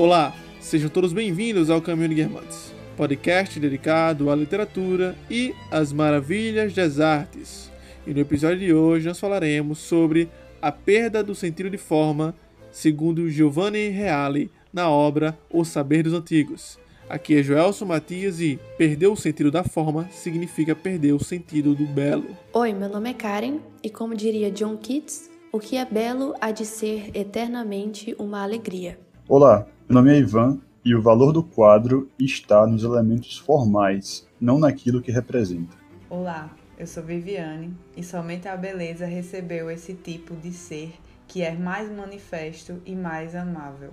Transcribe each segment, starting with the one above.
Olá, sejam todos bem-vindos ao Caminho de Guermantes, podcast dedicado à literatura e às maravilhas das artes. E no episódio de hoje nós falaremos sobre a perda do sentido de forma, segundo Giovanni Reale na obra O Saber dos Antigos. Aqui é Joelson Matias e perder o sentido da forma significa perder o sentido do belo. Oi, meu nome é Karen e como diria John Keats, o que é belo há de ser eternamente uma alegria. Olá, meu nome é Ivan e o valor do quadro está nos elementos formais, não naquilo que representa. Olá, eu sou Viviane e somente a beleza recebeu esse tipo de ser que é mais manifesto e mais amável.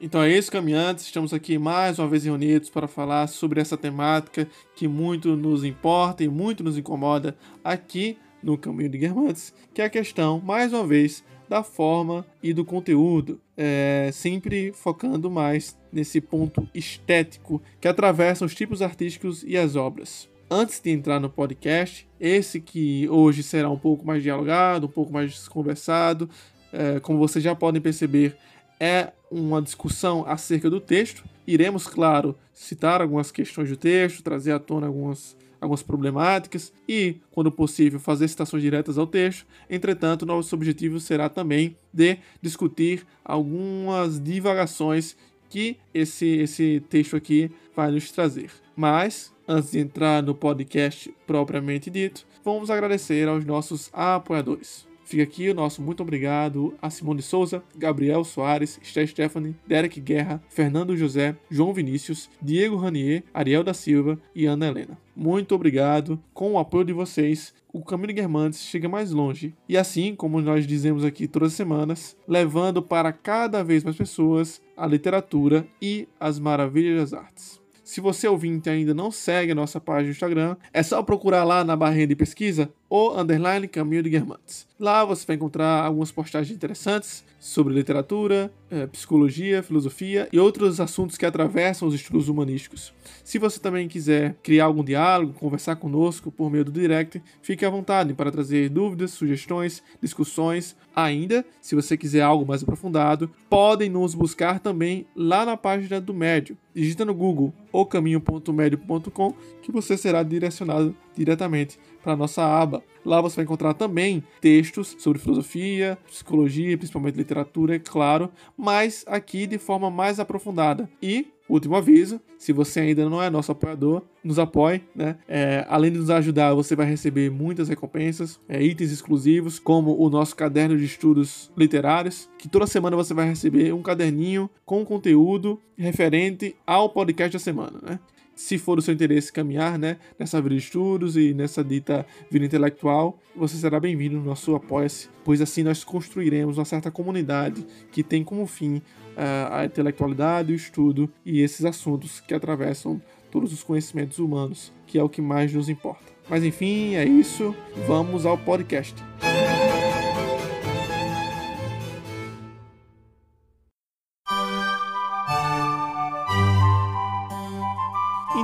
Então é isso, caminhantes. Estamos aqui mais uma vez reunidos para falar sobre essa temática que muito nos importa e muito nos incomoda aqui no Caminho de Guermantes, que é a questão, mais uma vez, da forma e do conteúdo, é, sempre focando mais nesse ponto estético que atravessa os tipos artísticos e as obras. Antes de entrar no podcast, esse que hoje será um pouco mais dialogado, um pouco mais conversado, é, como vocês já podem perceber, é uma discussão acerca do texto. Iremos, claro, citar algumas questões do texto, trazer à tona algumas algumas problemáticas e, quando possível, fazer citações diretas ao texto. Entretanto, nosso objetivo será também de discutir algumas divagações que esse, esse texto aqui vai nos trazer. Mas, antes de entrar no podcast propriamente dito, vamos agradecer aos nossos apoiadores. Fica aqui o nosso muito obrigado a Simone Souza, Gabriel Soares, Esté Stephanie, Derek Guerra, Fernando José, João Vinícius, Diego Ranier, Ariel da Silva e Ana Helena. Muito obrigado. Com o apoio de vocês, o Caminho Guermantes chega mais longe. E assim, como nós dizemos aqui todas as semanas, levando para cada vez mais pessoas a literatura e as maravilhas das artes. Se você ouvinte ainda não segue a nossa página no Instagram, é só procurar lá na barrinha de pesquisa o underline Caminho de Guermantes. Lá você vai encontrar algumas postagens interessantes sobre literatura, eh, psicologia, filosofia e outros assuntos que atravessam os estudos humanísticos. Se você também quiser criar algum diálogo, conversar conosco por meio do direct, fique à vontade para trazer dúvidas, sugestões, discussões. Ainda, se você quiser algo mais aprofundado, podem nos buscar também lá na página do Médio. Digita no Google ocaminho.médio.com que você será direcionado diretamente para a nossa aba. Lá você vai encontrar também textos sobre filosofia, psicologia, principalmente literatura, é claro, mas aqui de forma mais aprofundada. E Último aviso: se você ainda não é nosso apoiador, nos apoie, né? É, além de nos ajudar, você vai receber muitas recompensas, é, itens exclusivos, como o nosso caderno de estudos literários, que toda semana você vai receber um caderninho com conteúdo referente ao podcast da semana, né? Se for do seu interesse caminhar né, nessa vida de estudos e nessa dita vida intelectual, você será bem-vindo no nosso Apoia-se, pois assim nós construiremos uma certa comunidade que tem como fim uh, a intelectualidade, o estudo e esses assuntos que atravessam todos os conhecimentos humanos, que é o que mais nos importa. Mas enfim, é isso. Vamos ao podcast.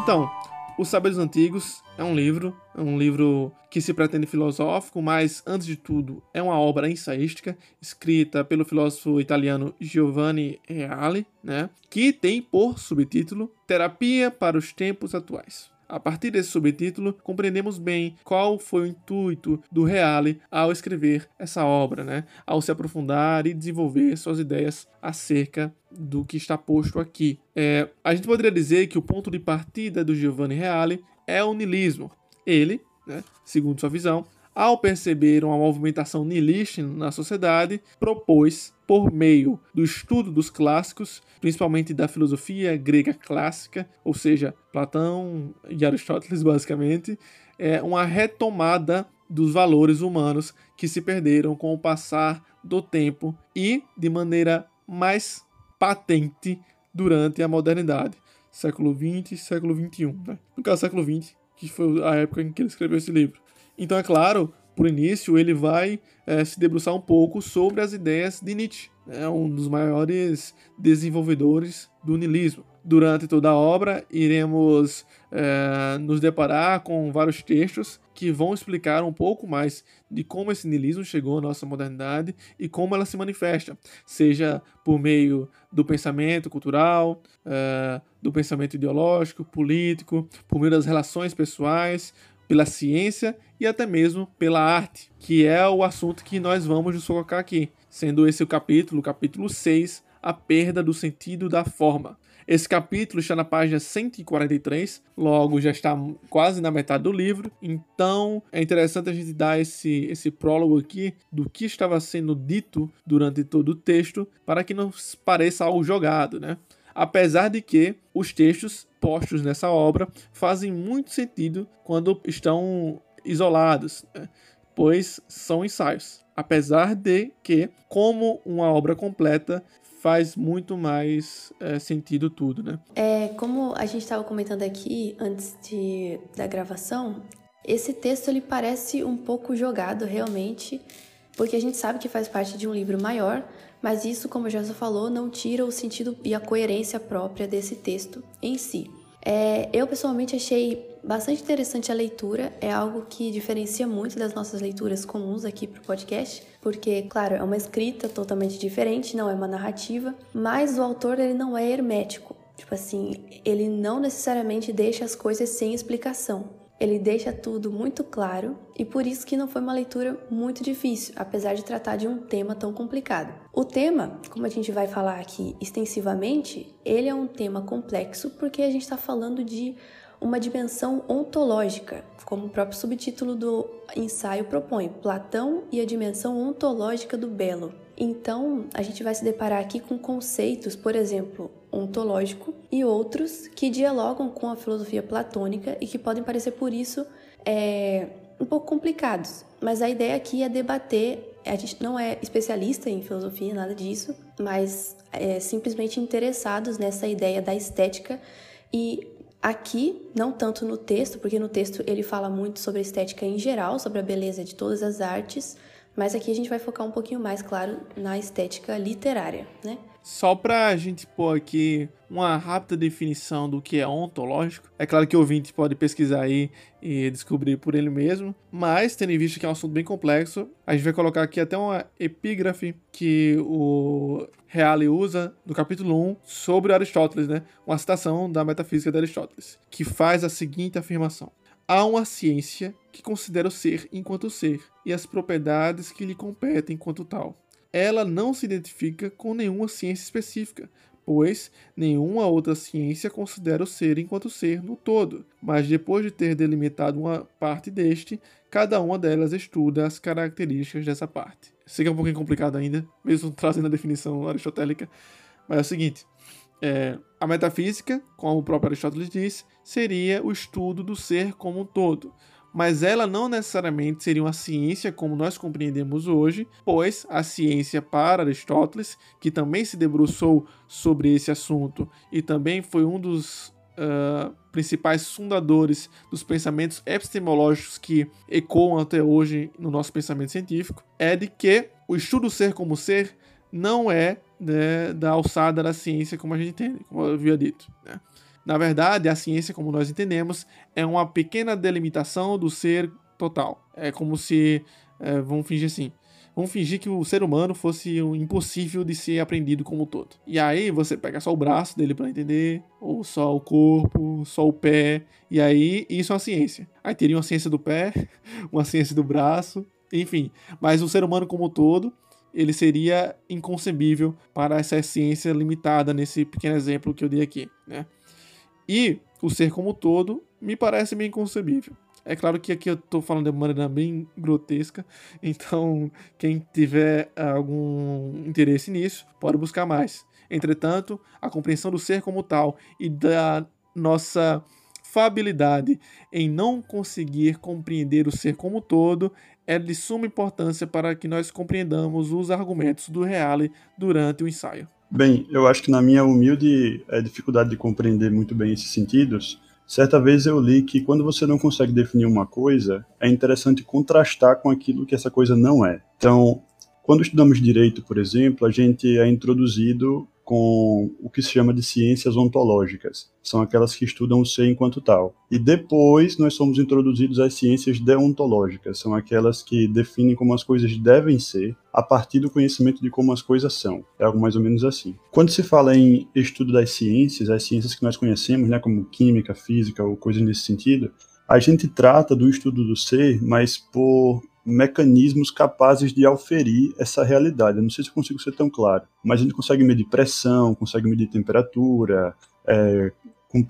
Então, Os Saberes Antigos é um livro, é um livro que se pretende filosófico, mas antes de tudo é uma obra ensaística escrita pelo filósofo italiano Giovanni Reale, né, que tem por subtítulo Terapia para os tempos atuais. A partir desse subtítulo, compreendemos bem qual foi o intuito do Reale ao escrever essa obra, né? ao se aprofundar e desenvolver suas ideias acerca do que está posto aqui. É, a gente poderia dizer que o ponto de partida do Giovanni Reale é o niilismo. Ele, né, segundo sua visão, ao perceber uma movimentação nihilista na sociedade, propôs, por meio do estudo dos clássicos, principalmente da filosofia grega clássica, ou seja, Platão e Aristóteles, basicamente, é uma retomada dos valores humanos que se perderam com o passar do tempo e de maneira mais patente durante a modernidade, século XX e século XXI. Né? No caso, século XX, que foi a época em que ele escreveu esse livro. Então, é claro, por início, ele vai é, se debruçar um pouco sobre as ideias de Nietzsche, né, um dos maiores desenvolvedores do niilismo. durante toda a obra, iremos é, nos deparar com vários textos que vão explicar um pouco mais de como esse niilismo chegou à nossa modernidade e como ela se manifesta, seja por meio do pensamento cultural, é, do pensamento ideológico, político, por meio das relações pessoais, pela ciência e até mesmo pela arte, que é o assunto que nós vamos nos colocar aqui, sendo esse o capítulo, capítulo 6, a perda do sentido da forma. Esse capítulo está na página 143, logo já está quase na metade do livro, então é interessante a gente dar esse, esse prólogo aqui do que estava sendo dito durante todo o texto, para que não pareça algo jogado, né? Apesar de que os textos postos nessa obra fazem muito sentido quando estão isolados, né? pois são ensaios. Apesar de que, como uma obra completa, faz muito mais é, sentido tudo, né? É, como a gente estava comentando aqui antes de, da gravação, esse texto ele parece um pouco jogado realmente, porque a gente sabe que faz parte de um livro maior, mas isso, como já falou, não tira o sentido e a coerência própria desse texto em si. É, eu pessoalmente achei bastante interessante a leitura, é algo que diferencia muito das nossas leituras comuns aqui para o podcast, porque, claro, é uma escrita totalmente diferente, não é uma narrativa, mas o autor ele não é hermético. Tipo assim, ele não necessariamente deixa as coisas sem explicação. Ele deixa tudo muito claro e por isso que não foi uma leitura muito difícil, apesar de tratar de um tema tão complicado. O tema, como a gente vai falar aqui extensivamente, ele é um tema complexo porque a gente está falando de uma dimensão ontológica, como o próprio subtítulo do ensaio propõe, Platão e a dimensão ontológica do belo. Então, a gente vai se deparar aqui com conceitos, por exemplo, ontológico e outros que dialogam com a filosofia platônica e que podem parecer por isso é, um pouco complicados. Mas a ideia aqui é debater. A gente não é especialista em filosofia, nada disso, mas é simplesmente interessados nessa ideia da estética e Aqui, não tanto no texto, porque no texto ele fala muito sobre a estética em geral, sobre a beleza de todas as artes, mas aqui a gente vai focar um pouquinho mais, claro, na estética literária, né? Só pra gente pôr aqui uma rápida definição do que é ontológico. É claro que o ouvinte pode pesquisar aí e descobrir por ele mesmo, mas tendo em vista que é um assunto bem complexo, a gente vai colocar aqui até uma epígrafe que o Reale usa no capítulo 1 sobre Aristóteles, né? Uma citação da metafísica de Aristóteles, que faz a seguinte afirmação: Há uma ciência que considera o ser enquanto ser e as propriedades que lhe competem enquanto tal. Ela não se identifica com nenhuma ciência específica, pois nenhuma outra ciência considera o ser enquanto ser no todo, mas depois de ter delimitado uma parte deste, cada uma delas estuda as características dessa parte. Sei que é um pouquinho complicado ainda, mesmo trazendo a definição aristotélica, mas é o seguinte: é, a metafísica, como o próprio Aristóteles diz, seria o estudo do ser como um todo. Mas ela não necessariamente seria uma ciência como nós compreendemos hoje, pois a ciência para Aristóteles, que também se debruçou sobre esse assunto e também foi um dos uh, principais fundadores dos pensamentos epistemológicos que ecoam até hoje no nosso pensamento científico, é de que o estudo ser como ser não é né, da alçada da ciência como a gente entende, como eu havia dito. Né? Na verdade, a ciência, como nós entendemos, é uma pequena delimitação do ser total. É como se. É, vamos fingir assim. Vamos fingir que o ser humano fosse um impossível de ser aprendido como um todo. E aí você pega só o braço dele para entender, ou só o corpo, só o pé, e aí isso é uma ciência. Aí teria uma ciência do pé, uma ciência do braço, enfim. Mas o ser humano como um todo, ele seria inconcebível para essa ciência limitada nesse pequeno exemplo que eu dei aqui, né? E o ser como um todo me parece bem concebível. É claro que aqui eu estou falando de maneira bem grotesca, então quem tiver algum interesse nisso pode buscar mais. Entretanto, a compreensão do ser como tal e da nossa fabilidade em não conseguir compreender o ser como todo é de suma importância para que nós compreendamos os argumentos do Reale durante o ensaio. Bem, eu acho que na minha humilde é, dificuldade de compreender muito bem esses sentidos, certa vez eu li que quando você não consegue definir uma coisa, é interessante contrastar com aquilo que essa coisa não é. Então, quando estudamos direito, por exemplo, a gente é introduzido com o que se chama de ciências ontológicas. São aquelas que estudam o ser enquanto tal. E depois nós somos introduzidos às ciências deontológicas. São aquelas que definem como as coisas devem ser a partir do conhecimento de como as coisas são. É algo mais ou menos assim. Quando se fala em estudo das ciências, as ciências que nós conhecemos, né, como química, física ou coisas nesse sentido, a gente trata do estudo do ser, mas por mecanismos capazes de auferir essa realidade. Eu não sei se eu consigo ser tão claro, mas a gente consegue medir pressão, consegue medir temperatura, é,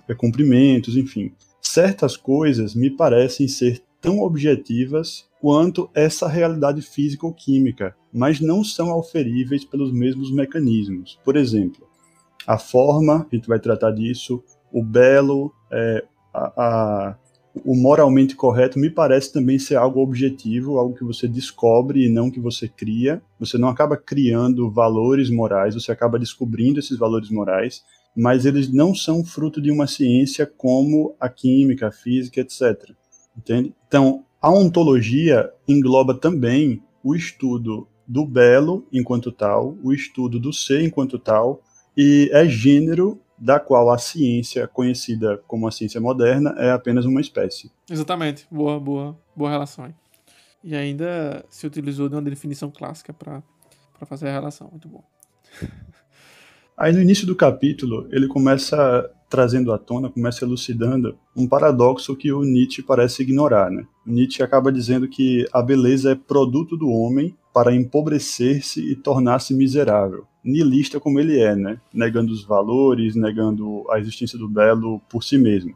é, comprimentos, enfim. Certas coisas me parecem ser tão objetivas quanto essa realidade física ou química, mas não são auferíveis pelos mesmos mecanismos. Por exemplo, a forma, a gente vai tratar disso, o belo, é, a, a o moralmente correto me parece também ser algo objetivo, algo que você descobre e não que você cria. Você não acaba criando valores morais, você acaba descobrindo esses valores morais, mas eles não são fruto de uma ciência como a química, a física, etc. Entende? Então, a ontologia engloba também o estudo do belo enquanto tal, o estudo do ser enquanto tal, e é gênero da qual a ciência, conhecida como a ciência moderna, é apenas uma espécie. Exatamente. Boa, boa, boa relação. Aí. E ainda se utilizou de uma definição clássica para fazer a relação. Muito bom. Aí no início do capítulo, ele começa trazendo à tona, começa elucidando um paradoxo que o Nietzsche parece ignorar. Né? O Nietzsche acaba dizendo que a beleza é produto do homem para empobrecer-se e tornar-se miserável nihilista como ele é, né? Negando os valores, negando a existência do belo por si mesmo.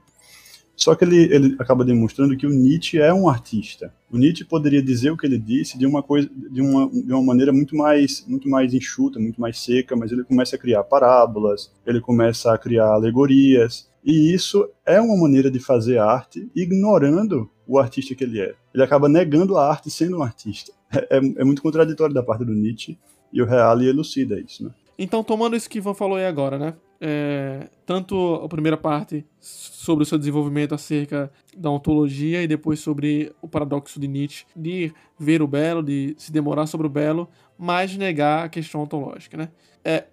Só que ele, ele acaba demonstrando que o Nietzsche é um artista. O Nietzsche poderia dizer o que ele disse de uma coisa, de uma, de uma maneira muito mais, muito mais enxuta, muito mais seca, mas ele começa a criar parábolas, ele começa a criar alegorias, e isso é uma maneira de fazer arte ignorando o artista que ele é. Ele acaba negando a arte sendo um artista. É, é, é muito contraditório da parte do Nietzsche, e o Reale elucida isso, né? Então, tomando isso que Ivan falou aí agora, né? É, tanto a primeira parte sobre o seu desenvolvimento acerca da ontologia e depois sobre o paradoxo de Nietzsche de ver o belo, de se demorar sobre o belo, mas negar a questão ontológica, né? É,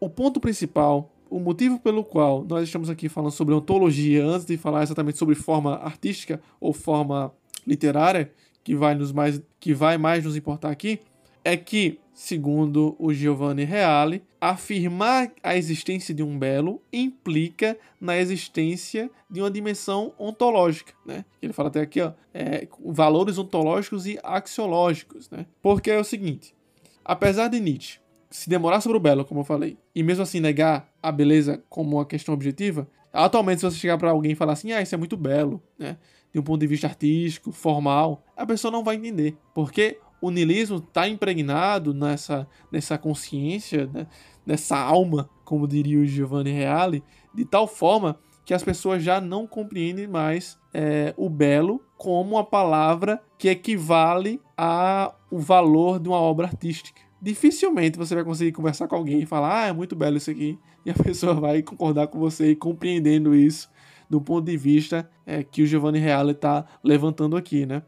o ponto principal, o motivo pelo qual nós estamos aqui falando sobre ontologia antes de falar exatamente sobre forma artística ou forma literária, que vai nos mais que vai mais nos importar aqui, é que segundo o Giovanni Reale, afirmar a existência de um belo implica na existência de uma dimensão ontológica, né? Ele fala até aqui, ó, é, valores ontológicos e axiológicos, né? Porque é o seguinte, apesar de Nietzsche se demorar sobre o belo, como eu falei, e mesmo assim negar a beleza como uma questão objetiva, atualmente se você chegar para alguém e falar assim, ah, isso é muito belo, né? De um ponto de vista artístico, formal, a pessoa não vai entender, porque o niilismo está impregnado nessa, nessa consciência, né? nessa alma, como diria o Giovanni Reale, de tal forma que as pessoas já não compreendem mais é, o belo como uma palavra que equivale ao valor de uma obra artística. Dificilmente você vai conseguir conversar com alguém e falar, ah, é muito belo isso aqui, e a pessoa vai concordar com você e compreendendo isso do ponto de vista é, que o Giovanni Reale está levantando aqui, né?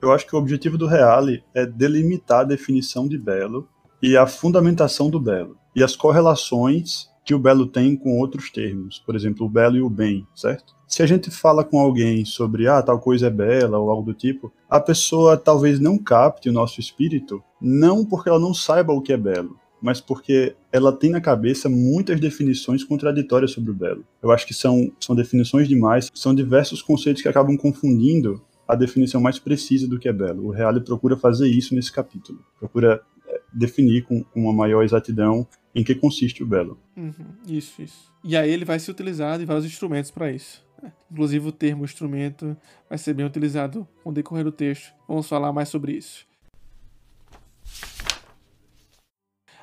eu acho que o objetivo do Reale é delimitar a definição de belo e a fundamentação do belo e as correlações que o belo tem com outros termos, por exemplo, o belo e o bem, certo? Se a gente fala com alguém sobre ah, tal coisa é bela ou algo do tipo, a pessoa talvez não capte o nosso espírito, não porque ela não saiba o que é belo, mas porque ela tem na cabeça muitas definições contraditórias sobre o belo. Eu acho que são, são definições demais, são diversos conceitos que acabam confundindo a definição mais precisa do que é belo. O Reale procura fazer isso nesse capítulo, procura é, definir com uma maior exatidão em que consiste o belo. Uhum, isso, isso. E aí ele vai ser utilizado em vários instrumentos para isso. Né? Inclusive o termo instrumento vai ser bem utilizado com o decorrer do texto. Vamos falar mais sobre isso.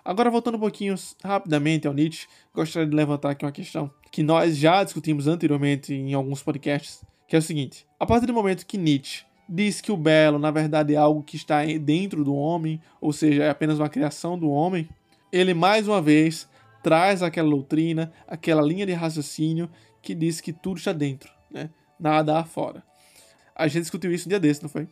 Agora, voltando um pouquinho rapidamente ao Nietzsche, gostaria de levantar aqui uma questão que nós já discutimos anteriormente em alguns podcasts, que é o seguinte: a partir do momento que Nietzsche diz que o belo, na verdade, é algo que está dentro do homem, ou seja, é apenas uma criação do homem, ele mais uma vez traz aquela doutrina, aquela linha de raciocínio que diz que tudo está dentro, né? Nada há fora. A gente discutiu isso um dia desse, não foi?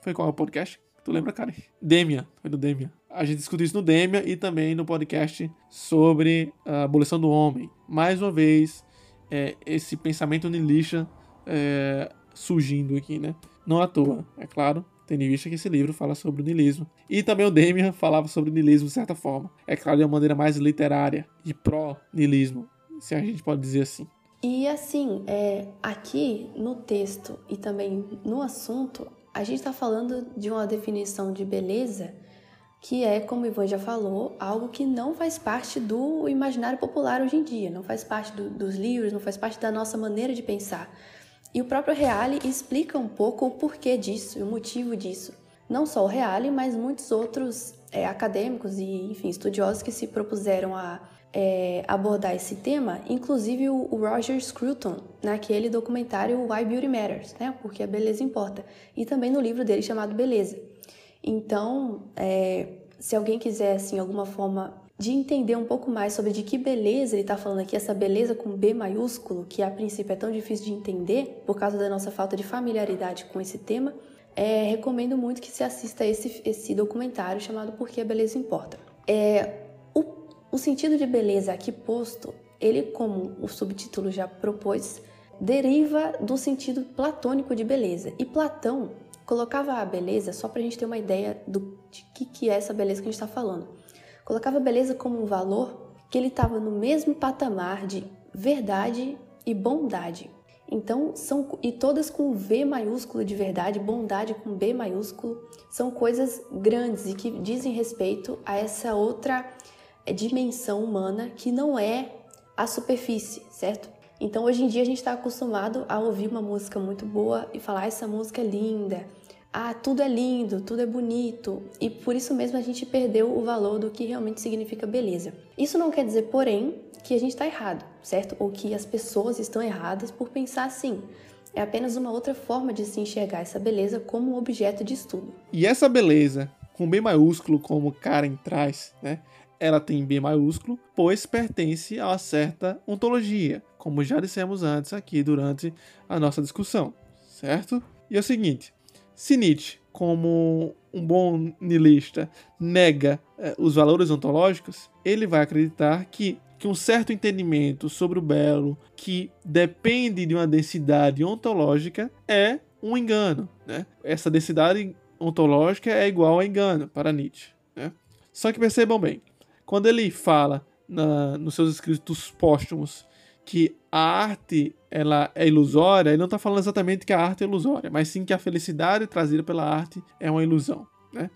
Foi qual é o podcast? Tu lembra, cara? Demian, foi do Demian. a gente discutiu isso no Demia e também no podcast sobre a abolição do homem. Mais uma vez, é, esse pensamento nihilista é, surgindo aqui, né? Não à toa, é claro, tendo em vista que esse livro fala sobre o niilismo. E também o Demian falava sobre o niilismo de certa forma. É claro, de uma maneira mais literária e pró-niilismo, se a gente pode dizer assim. E assim, é, aqui no texto e também no assunto, a gente está falando de uma definição de beleza que é, como o Ivan já falou, algo que não faz parte do imaginário popular hoje em dia, não faz parte do, dos livros, não faz parte da nossa maneira de pensar. E o próprio Reale explica um pouco o porquê disso, o motivo disso. Não só o Reale, mas muitos outros é, acadêmicos e, enfim, estudiosos que se propuseram a é, abordar esse tema, inclusive o, o, Roger Scruton, naquele documentário Why Beauty Matters, né? Porque a beleza importa, e também no livro dele chamado Beleza. Então, é, se alguém quiser, assim, alguma forma de entender um pouco mais sobre de que beleza ele está falando aqui, essa beleza com B maiúsculo, que a princípio é tão difícil de entender por causa da nossa falta de familiaridade com esse tema, é, recomendo muito que se assista esse, esse documentário chamado Por que a Beleza Importa. É, o, o sentido de beleza aqui posto, ele, como o subtítulo já propôs, deriva do sentido platônico de beleza. E Platão colocava a beleza, só para a gente ter uma ideia do, de que, que é essa beleza que a gente está falando, colocava a beleza como um valor que ele estava no mesmo patamar de verdade e bondade. Então, são e todas com V maiúsculo de verdade, bondade com B maiúsculo, são coisas grandes e que dizem respeito a essa outra eh, dimensão humana que não é a superfície, certo? Então, hoje em dia, a gente está acostumado a ouvir uma música muito boa e falar: essa música é linda, ah, tudo é lindo, tudo é bonito, e por isso mesmo a gente perdeu o valor do que realmente significa beleza. Isso não quer dizer, porém, que a gente está errado, certo? Ou que as pessoas estão erradas por pensar assim. É apenas uma outra forma de se enxergar essa beleza como um objeto de estudo. E essa beleza, com B maiúsculo, como Karen traz, né? Ela tem B maiúsculo, pois pertence a uma certa ontologia, como já dissemos antes aqui durante a nossa discussão, certo? E é o seguinte: se Nietzsche, como um bom nihilista, nega eh, os valores ontológicos, ele vai acreditar que, que um certo entendimento sobre o belo, que depende de uma densidade ontológica, é um engano. Né? Essa densidade ontológica é igual a engano para Nietzsche. Né? Só que percebam bem, quando ele fala na, nos seus escritos póstumos que a arte ela é ilusória, ele não está falando exatamente que a arte é ilusória, mas sim que a felicidade trazida pela arte é uma ilusão. Né?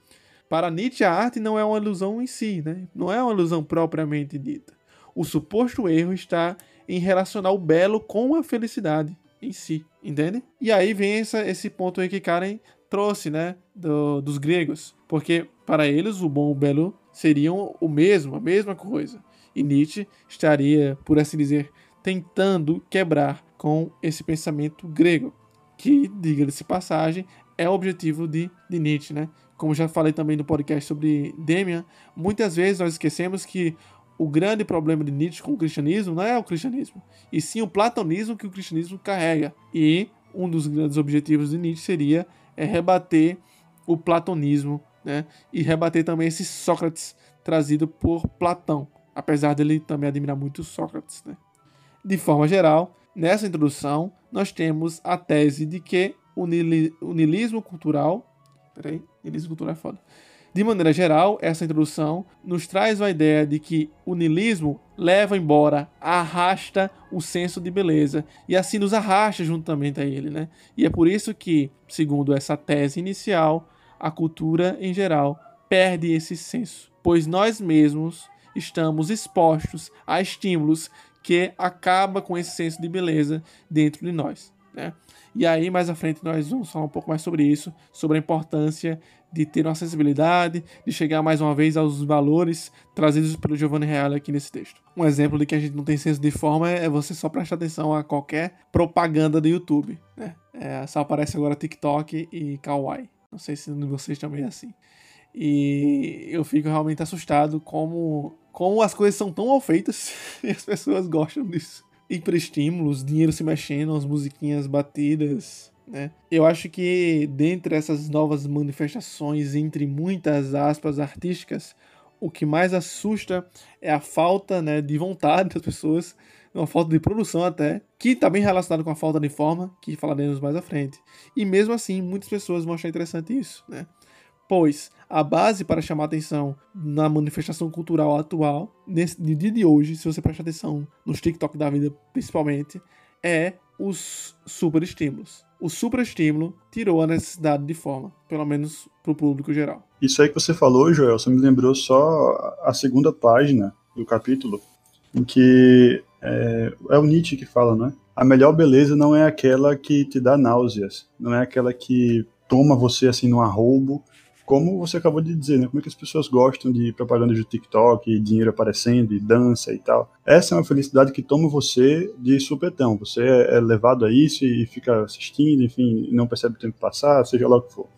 Para Nietzsche, a arte não é uma ilusão em si, né? não é uma ilusão propriamente dita. O suposto erro está em relacionar o belo com a felicidade em si, entende? E aí vem essa, esse ponto aí que Karen trouxe, né, do, dos gregos, porque para eles o bom e o belo seriam o mesmo, a mesma coisa. E Nietzsche estaria, por assim dizer, tentando quebrar com esse pensamento grego, que, diga-se passagem, é o objetivo de, de Nietzsche, né? Como já falei também no podcast sobre Demian, muitas vezes nós esquecemos que o grande problema de Nietzsche com o cristianismo não é o cristianismo, e sim o platonismo que o cristianismo carrega. E um dos grandes objetivos de Nietzsche seria é, rebater o platonismo, né? E rebater também esse Sócrates trazido por Platão, apesar dele também admirar muito Sócrates, né? De forma geral, nessa introdução, nós temos a tese de que o, niilismo cultural. Peraí, niilismo cultural é foda. De maneira geral, essa introdução nos traz a ideia de que o niilismo leva embora, arrasta o senso de beleza e assim nos arrasta juntamente a ele, né? E é por isso que, segundo essa tese inicial, a cultura em geral perde esse senso, pois nós mesmos estamos expostos a estímulos que acaba com esse senso de beleza dentro de nós. Né? E aí, mais à frente, nós vamos falar um pouco mais sobre isso, sobre a importância de ter uma sensibilidade, de chegar mais uma vez aos valores trazidos pelo Giovanni Reale aqui nesse texto. Um exemplo de que a gente não tem senso de forma é você só prestar atenção a qualquer propaganda do YouTube. Né? É, só aparece agora TikTok e Kawaii. Não sei se vocês também é assim. E eu fico realmente assustado como como as coisas são tão mal feitas e as pessoas gostam disso. Hiperestímulos, dinheiro se mexendo, as musiquinhas batidas, Né? Eu acho que dentre essas novas manifestações, entre muitas aspas artísticas, o que mais assusta é a falta né, de vontade das pessoas, uma falta de produção até, que está bem relacionado com a falta de forma, que falaremos mais à frente. E mesmo assim, muitas pessoas vão achar interessante isso, né? Pois a base para chamar atenção na manifestação cultural atual, nesse, no dia de hoje, se você prestar atenção nos TikTok da vida principalmente, é os superestímulos. O superestímulo tirou a necessidade de forma, pelo menos para o público geral. Isso aí que você falou, Joel, você me lembrou só a segunda página do capítulo, em que é, é o Nietzsche que fala, né? A melhor beleza não é aquela que te dá náuseas, não é aquela que toma você assim no arrobo como você acabou de dizer, né? Como é que as pessoas gostam de propaganda de TikTok, e dinheiro aparecendo, e dança e tal. Essa é uma felicidade que toma você de supetão. Você é levado a isso e fica assistindo, enfim, não percebe o tempo passar, seja lá o que for.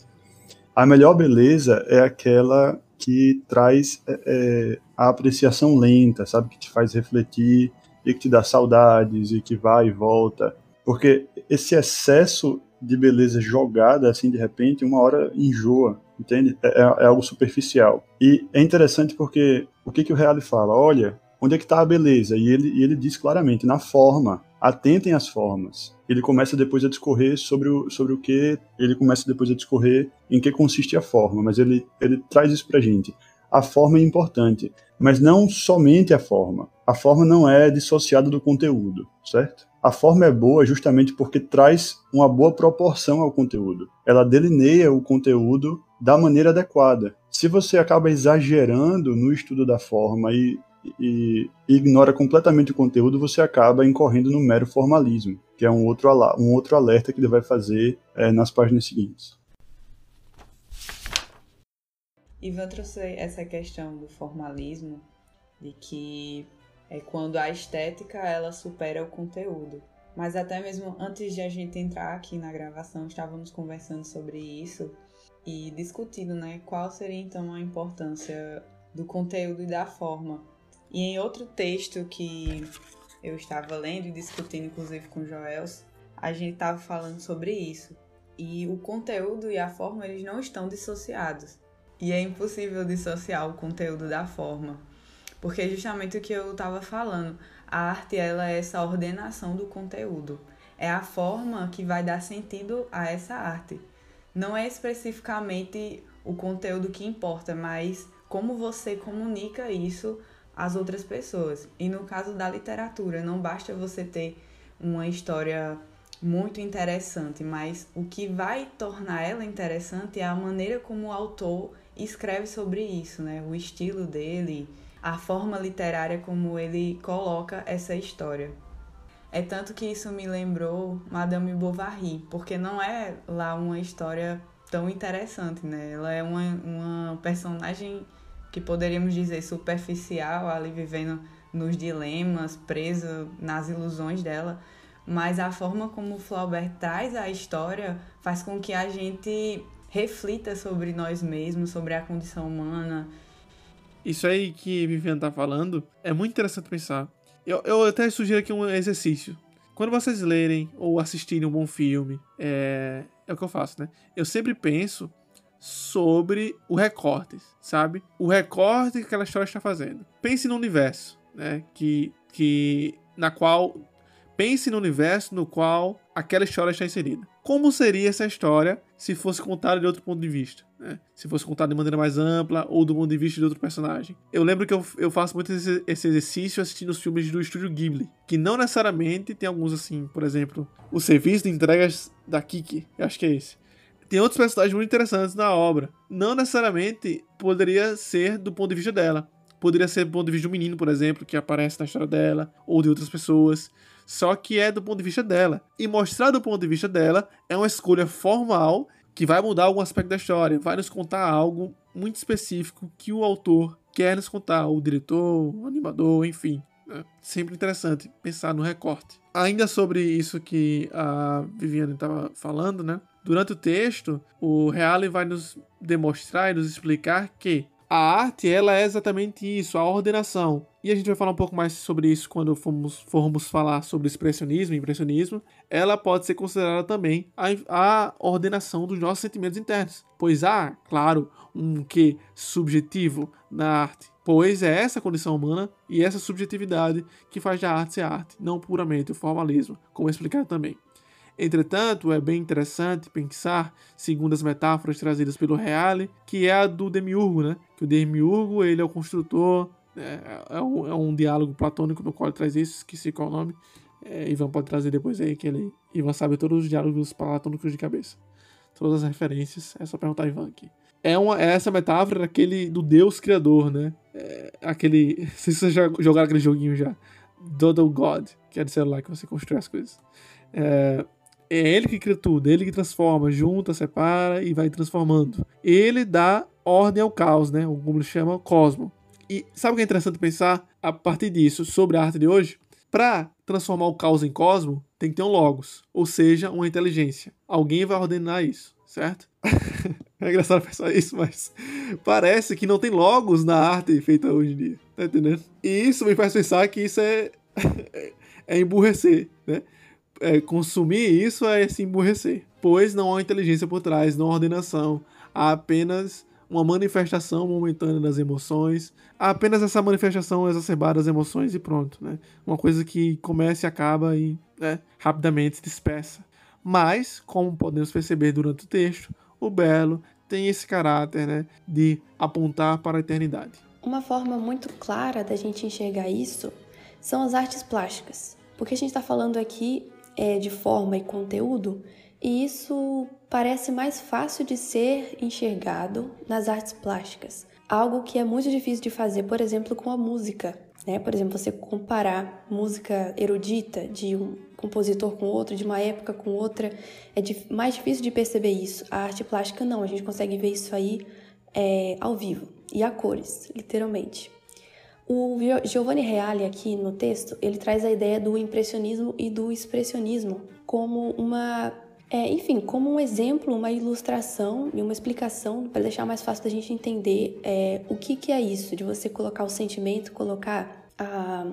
A melhor beleza é aquela que traz é, é, a apreciação lenta, sabe? Que te faz refletir e que te dá saudades e que vai e volta. Porque esse excesso de beleza jogada assim de repente, uma hora enjoa entende? É, é, é, algo superficial. E é interessante porque o que, que o Reale fala? Olha, onde é que está a beleza? E ele, e ele diz claramente, na forma. Atentem às formas. Ele começa depois a discorrer sobre o, sobre o que. Ele começa depois a discorrer em que consiste a forma, mas ele, ele traz isso pra gente. A forma é importante, mas não somente a forma. A forma não é dissociada do conteúdo, certo? A forma é boa justamente porque traz uma boa proporção ao conteúdo. Ela delineia o conteúdo da maneira adequada. Se você acaba exagerando no estudo da forma e, e, ignora completamente o conteúdo, você acaba incorrendo no mero formalismo, que é um outro, um outro alerta que ele vai fazer é, nas páginas seguintes. Ivan trouxe essa questão do formalismo, de que é quando a estética ela supera o conteúdo. Mas até mesmo antes de a gente entrar aqui na gravação, estávamos conversando sobre isso e discutindo, né, qual seria então a importância do conteúdo e da forma. E em outro texto que eu estava lendo e discutindo, inclusive com o Joels, a gente estava falando sobre isso. E o conteúdo e a forma eles não estão dissociados. E é impossível dissociar o conteúdo da forma. Porque é justamente o que eu estava falando. A arte ela é essa ordenação do conteúdo. É a forma que vai dar sentido a essa arte não é especificamente o conteúdo que importa, mas como você comunica isso às outras pessoas. E no caso da literatura, não basta você ter uma história muito interessante, mas o que vai tornar ela interessante é a maneira como o autor escreve sobre isso, né? O estilo dele, a forma literária como ele coloca essa história. É tanto que isso me lembrou Madame Bovary, porque não é lá uma história tão interessante, né? Ela é uma, uma personagem que poderíamos dizer superficial, ali vivendo nos dilemas, presa nas ilusões dela, mas a forma como Flaubert traz a história faz com que a gente reflita sobre nós mesmos, sobre a condição humana. Isso aí que Viviane tá falando é muito interessante pensar. Eu, eu até sugiro aqui um exercício. Quando vocês lerem ou assistirem um bom filme, é, é o que eu faço, né? Eu sempre penso sobre o recorte, sabe? O recorte que aquela história está fazendo. Pense no universo, né? Que, que na qual pense no universo no qual aquela história está inserida. Como seria essa história se fosse contada de outro ponto de vista? Né? Se fosse contada de maneira mais ampla ou do ponto de vista de outro personagem. Eu lembro que eu, eu faço muito esse, esse exercício assistindo os filmes do estúdio Ghibli, que não necessariamente tem alguns assim, por exemplo, o serviço de entregas da Kiki, acho que é esse. Tem outros personagens muito interessantes na obra. Não necessariamente poderia ser do ponto de vista dela. Poderia ser do ponto de vista do menino, por exemplo, que aparece na história dela, ou de outras pessoas só que é do ponto de vista dela. E mostrar do ponto de vista dela é uma escolha formal que vai mudar algum aspecto da história, vai nos contar algo muito específico que o autor quer nos contar, o diretor, o animador, enfim. É sempre interessante pensar no recorte. Ainda sobre isso que a Viviane estava falando, né? Durante o texto, o Reale vai nos demonstrar e nos explicar que a arte ela é exatamente isso, a ordenação. E a gente vai falar um pouco mais sobre isso quando formos, formos falar sobre expressionismo e impressionismo, ela pode ser considerada também a, a ordenação dos nossos sentimentos internos, pois há, claro, um que subjetivo na arte, pois é essa condição humana e essa subjetividade que faz da arte ser arte, não puramente o formalismo, como é explicado também. Entretanto, é bem interessante pensar, segundo as metáforas trazidas pelo Reale, que é a do demiurgo, né? Que o demiurgo ele é o construtor, é, é, um, é um diálogo platônico no qual ele traz isso, esqueci qual é o nome. É, Ivan pode trazer depois aí, que ele, Ivan sabe todos os diálogos platônicos de cabeça. Todas as referências, é só perguntar a Ivan aqui. É, uma, é essa metáfora daquele, do Deus Criador, né? É, aquele. Se vocês já jogaram aquele joguinho já. Dodo God, que é de celular que você constrói as coisas. É, é ele que cria tudo, ele que transforma, junta, separa e vai transformando. Ele dá ordem ao caos, né? Como ele chama, cosmo. E sabe o que é interessante pensar a partir disso sobre a arte de hoje? Para transformar o caos em cosmo, tem que ter um logos, ou seja, uma inteligência. Alguém vai ordenar isso, certo? é engraçado pensar isso, mas parece que não tem logos na arte feita hoje em dia, tá entendendo? E isso me faz pensar que isso é, é emburrecer, né? é, consumir isso é se emburrecer, pois não há inteligência por trás, não há ordenação, há apenas uma manifestação momentânea das emoções, apenas essa manifestação exacerbada das emoções e pronto, né? Uma coisa que começa e acaba e né, rapidamente se dispersa. Mas, como podemos perceber durante o texto, o belo tem esse caráter né, de apontar para a eternidade. Uma forma muito clara da gente enxergar isso são as artes plásticas, porque a gente está falando aqui é, de forma e conteúdo, e isso parece mais fácil de ser enxergado nas artes plásticas. Algo que é muito difícil de fazer, por exemplo, com a música. Né? Por exemplo, você comparar música erudita de um compositor com outro, de uma época com outra, é mais difícil de perceber isso. A arte plástica não, a gente consegue ver isso aí é, ao vivo e a cores, literalmente. O Giovanni Reale aqui no texto, ele traz a ideia do impressionismo e do expressionismo como uma, é, enfim, como um exemplo, uma ilustração e uma explicação para deixar mais fácil da gente entender é, o que, que é isso, de você colocar o sentimento, colocar a,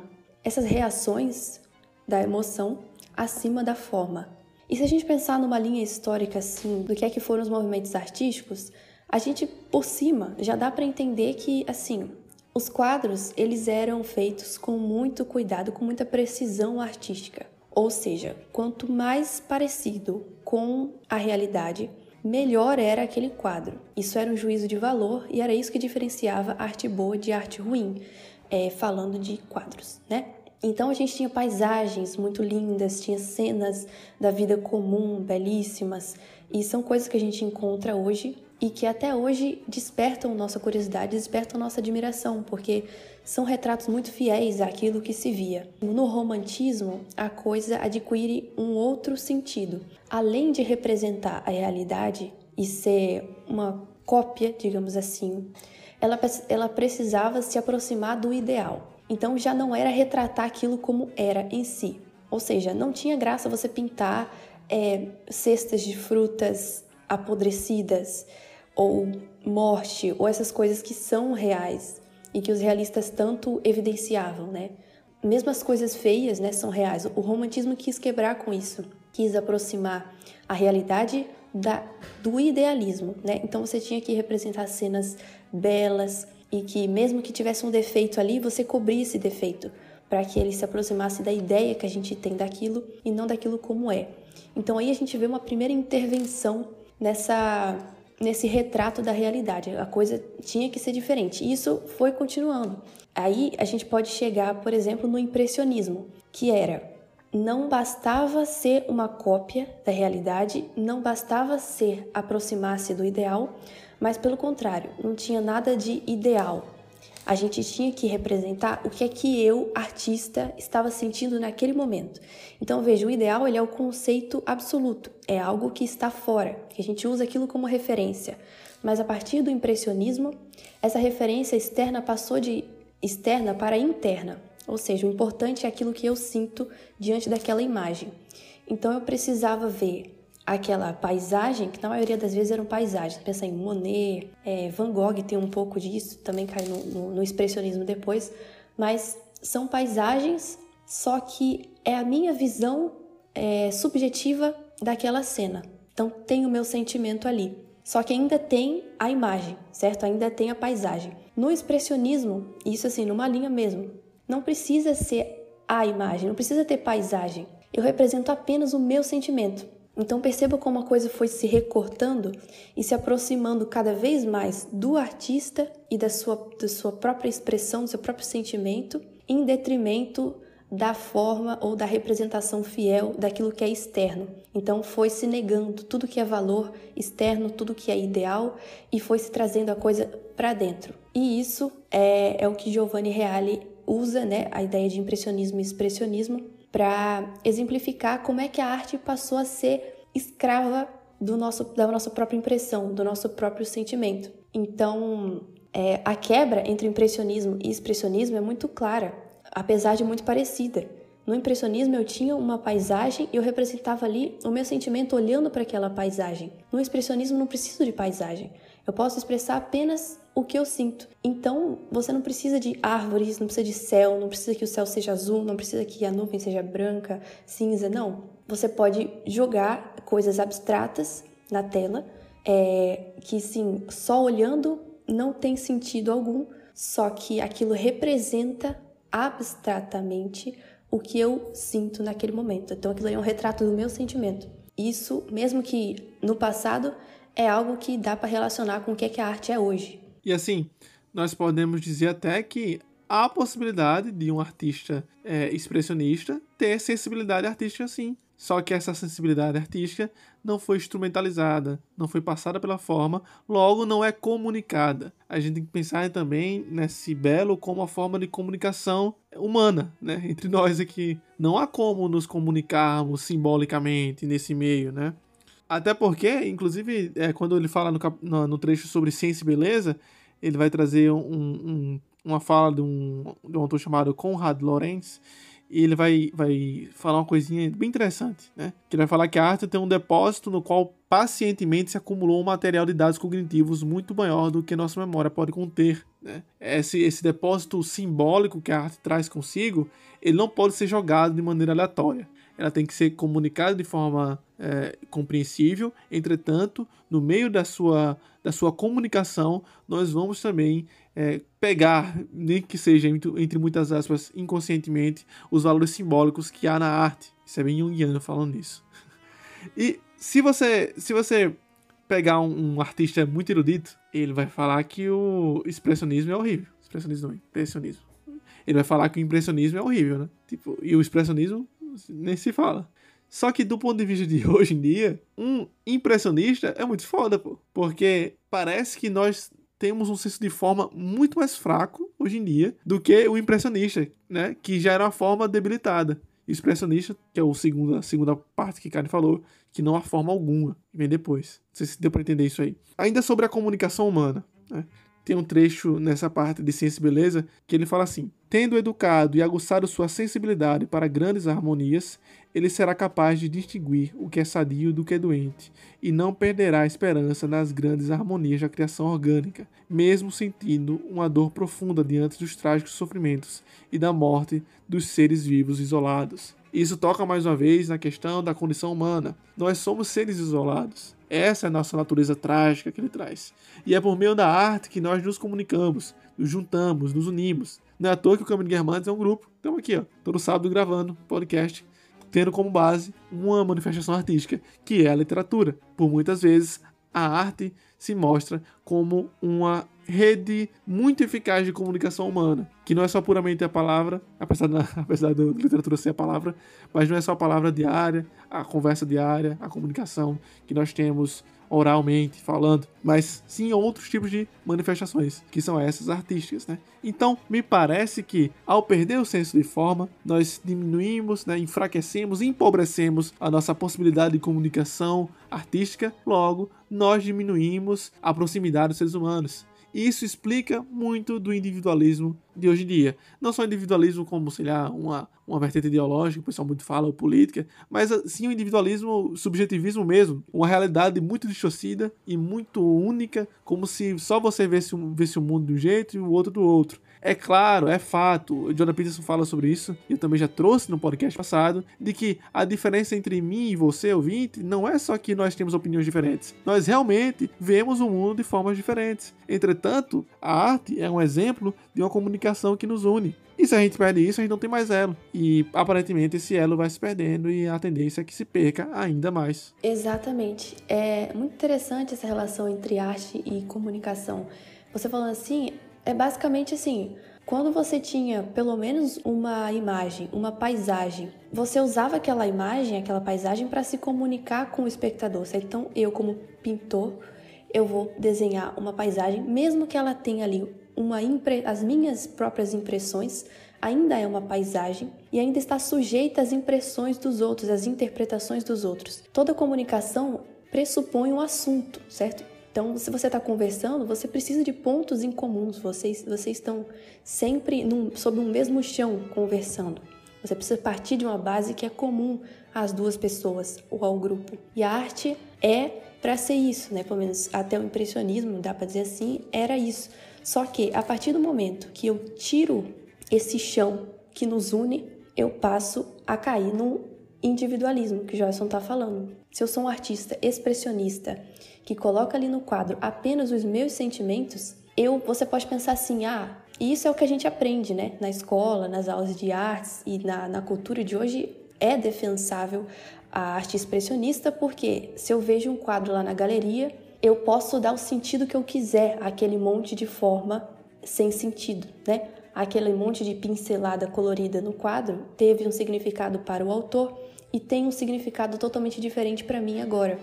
essas reações da emoção acima da forma. E se a gente pensar numa linha histórica assim, do que é que foram os movimentos artísticos, a gente por cima já dá para entender que assim os quadros, eles eram feitos com muito cuidado, com muita precisão artística. Ou seja, quanto mais parecido com a realidade, melhor era aquele quadro. Isso era um juízo de valor e era isso que diferenciava arte boa de arte ruim, é, falando de quadros, né? Então a gente tinha paisagens muito lindas, tinha cenas da vida comum belíssimas, e são coisas que a gente encontra hoje e que até hoje despertam nossa curiosidade, despertam nossa admiração, porque são retratos muito fiéis àquilo que se via. No romantismo, a coisa adquire um outro sentido. Além de representar a realidade e ser uma cópia, digamos assim, ela, ela precisava se aproximar do ideal. Então já não era retratar aquilo como era em si. Ou seja, não tinha graça você pintar é, cestas de frutas apodrecidas, ou morte, ou essas coisas que são reais e que os realistas tanto evidenciavam, né? Mesmo as coisas feias, né, são reais. O romantismo quis quebrar com isso, quis aproximar a realidade da, do idealismo, né? Então você tinha que representar cenas belas e que mesmo que tivesse um defeito ali, você cobria esse defeito para que ele se aproximasse da ideia que a gente tem daquilo e não daquilo como é. Então aí a gente vê uma primeira intervenção nessa nesse retrato da realidade. A coisa tinha que ser diferente. E isso foi continuando. Aí a gente pode chegar, por exemplo, no impressionismo, que era não bastava ser uma cópia da realidade, não bastava ser aproximar-se do ideal, mas pelo contrário, não tinha nada de ideal, a gente tinha que representar o que é que eu, artista, estava sentindo naquele momento. Então, veja, o ideal ele é o conceito absoluto, é algo que está fora, que a gente usa aquilo como referência. Mas a partir do impressionismo, essa referência externa passou de externa para interna, ou seja, o importante é aquilo que eu sinto diante daquela imagem. Então eu precisava ver aquela paisagem, que na maioria das vezes eram paisagens. Pensa em Monet, é, Van Gogh tem um pouco disso, também cai no, no, no expressionismo depois, mas são paisagens, só que é a minha visão é, subjetiva daquela cena. Então tem o meu sentimento ali. Só que ainda tem a imagem, certo? Ainda tem a paisagem. No expressionismo, isso assim, numa linha mesmo, não precisa ser a imagem, não precisa ter paisagem. Eu represento apenas o meu sentimento. Então perceba como a coisa foi se recortando e se aproximando cada vez mais do artista e da sua, da sua própria expressão, do seu próprio sentimento, em detrimento da forma ou da representação fiel daquilo que é externo. Então foi se negando tudo que é valor externo, tudo que é ideal e foi se trazendo a coisa para dentro. E isso é, é o que Giovanni Reale usa, né, a ideia de impressionismo e expressionismo para exemplificar como é que a arte passou a ser escrava do nosso, da nossa própria impressão, do nosso próprio sentimento. Então, é, a quebra entre impressionismo e expressionismo é muito clara apesar de muito parecida. No impressionismo eu tinha uma paisagem e eu representava ali o meu sentimento olhando para aquela paisagem. No expressionismo não preciso de paisagem. Eu posso expressar apenas o que eu sinto. Então, você não precisa de árvores, não precisa de céu, não precisa que o céu seja azul, não precisa que a nuvem seja branca, cinza, não. Você pode jogar coisas abstratas na tela, é, que sim, só olhando não tem sentido algum, só que aquilo representa abstratamente o que eu sinto naquele momento. Então aquilo é um retrato do meu sentimento. Isso, mesmo que no passado, é algo que dá para relacionar com o que, é que a arte é hoje. E assim, nós podemos dizer até que há a possibilidade de um artista é, expressionista ter sensibilidade artística sim. Só que essa sensibilidade artística não foi instrumentalizada, não foi passada pela forma, logo não é comunicada. A gente tem que pensar também nesse belo como uma forma de comunicação humana, né, entre nós aqui. Não há como nos comunicarmos simbolicamente nesse meio, né? Até porque, inclusive, é, quando ele fala no, no, trecho sobre ciência e beleza, ele vai trazer um, um, uma fala de um, de um autor chamado Conrad Lorenz, e ele vai, vai falar uma coisinha bem interessante, né? Que ele vai falar que a arte tem um depósito no qual pacientemente se acumulou um material de dados cognitivos muito maior do que nossa memória pode conter. Né? Esse, esse depósito simbólico que a arte traz consigo, ele não pode ser jogado de maneira aleatória. Ela tem que ser comunicada de forma é, compreensível. Entretanto, no meio da sua, da sua comunicação, nós vamos também é, pegar, nem que seja entre muitas aspas, inconscientemente, os valores simbólicos que há na arte. Isso é bem Jungiano falando nisso. E se você, se você pegar um, um, artista muito erudito, ele vai falar que o expressionismo é horrível. Expressionismo não, impressionismo. Ele vai falar que o impressionismo é horrível, né? Tipo, e o expressionismo nem se fala. Só que do ponto de vista de hoje em dia, um impressionista é muito foda, pô. Porque parece que nós temos um senso de forma muito mais fraco hoje em dia do que o impressionista, né? Que já era uma forma debilitada. Expressionista, que é o segundo, a segunda parte que Karen falou, que não há forma alguma, vem depois. Não sei se deu para entender isso aí. Ainda sobre a comunicação humana, né? Tem um trecho nessa parte de Ciência e Beleza que ele fala assim: Tendo educado e aguçado sua sensibilidade para grandes harmonias, ele será capaz de distinguir o que é sadio do que é doente, e não perderá a esperança nas grandes harmonias da criação orgânica, mesmo sentindo uma dor profunda diante dos trágicos sofrimentos e da morte dos seres vivos isolados. Isso toca mais uma vez na questão da condição humana. Nós somos seres isolados. Essa é a nossa natureza trágica que ele traz. E é por meio da arte que nós nos comunicamos, nos juntamos, nos unimos. Não é à toa que o Caminho de Guermantes é um grupo. Estamos aqui, ó, todo sábado gravando podcast, tendo como base uma manifestação artística, que é a literatura. Por muitas vezes, a arte se mostra como uma rede muito eficaz de comunicação humana, que não é só puramente a palavra, apesar da, apesar da literatura ser a palavra, mas não é só a palavra diária, a conversa diária, a comunicação que nós temos oralmente, falando, mas sim outros tipos de manifestações, que são essas artísticas, né? Então, me parece que ao perder o senso de forma, nós diminuímos, né, enfraquecemos, empobrecemos a nossa possibilidade de comunicação artística, logo nós diminuímos a proximidade dos seres humanos. E isso explica muito do individualismo de hoje em dia. Não só individualismo como, sei lá, uma, uma vertente ideológica, o pessoal muito fala, ou política, mas sim o individualismo, subjetivismo mesmo. Uma realidade muito distorcida e muito única, como se só você visse, visse o mundo de um jeito e o outro do outro. É claro, é fato, o Jordan Peterson fala sobre isso, e eu também já trouxe no podcast passado, de que a diferença entre mim e você, ouvinte, não é só que nós temos opiniões diferentes. Nós realmente vemos o mundo de formas diferentes. Entretanto, a arte é um exemplo de uma comunicação que nos une. E se a gente perde isso, a gente não tem mais elo. E aparentemente esse elo vai se perdendo e a tendência é que se perca ainda mais. Exatamente. É muito interessante essa relação entre arte e comunicação. Você falando assim, é basicamente assim. Quando você tinha pelo menos uma imagem, uma paisagem, você usava aquela imagem, aquela paisagem para se comunicar com o espectador. Certo? Então, eu como pintor, eu vou desenhar uma paisagem, mesmo que ela tenha ali uma impre... as minhas próprias impressões, ainda é uma paisagem e ainda está sujeita às impressões dos outros, às interpretações dos outros. Toda comunicação pressupõe um assunto, certo? Então, se você está conversando, você precisa de pontos em comuns. Vocês, vocês estão sempre num, sob um mesmo chão conversando. Você precisa partir de uma base que é comum às duas pessoas ou ao grupo. E a arte é para ser isso, né? Pelo menos até o impressionismo, dá para dizer assim, era isso. Só que a partir do momento que eu tiro esse chão que nos une, eu passo a cair no individualismo que o Joyson está falando. Se eu sou um artista expressionista que coloca ali no quadro apenas os meus sentimentos, eu, você pode pensar assim, ah, isso é o que a gente aprende, né? Na escola, nas aulas de artes e na, na cultura de hoje é defensável a arte expressionista, porque se eu vejo um quadro lá na galeria, eu posso dar o sentido que eu quiser àquele monte de forma sem sentido, né? Aquele monte de pincelada colorida no quadro teve um significado para o autor e tem um significado totalmente diferente para mim agora.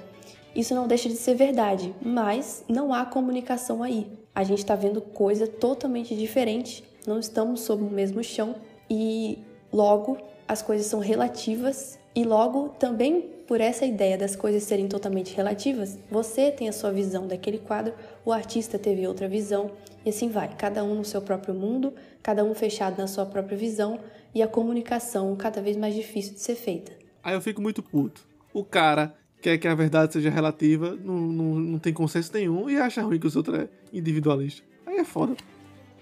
Isso não deixa de ser verdade, mas não há comunicação aí. A gente está vendo coisa totalmente diferente, não estamos sob o mesmo chão e logo as coisas são relativas e logo também por essa ideia das coisas serem totalmente relativas, você tem a sua visão daquele quadro, o artista teve outra visão, e assim vai, cada um no seu próprio mundo, cada um fechado na sua própria visão, e a comunicação cada vez mais difícil de ser feita. Aí eu fico muito puto. O cara quer que a verdade seja relativa, não, não, não tem consenso nenhum e acha ruim que os outros é individualista. Aí é foda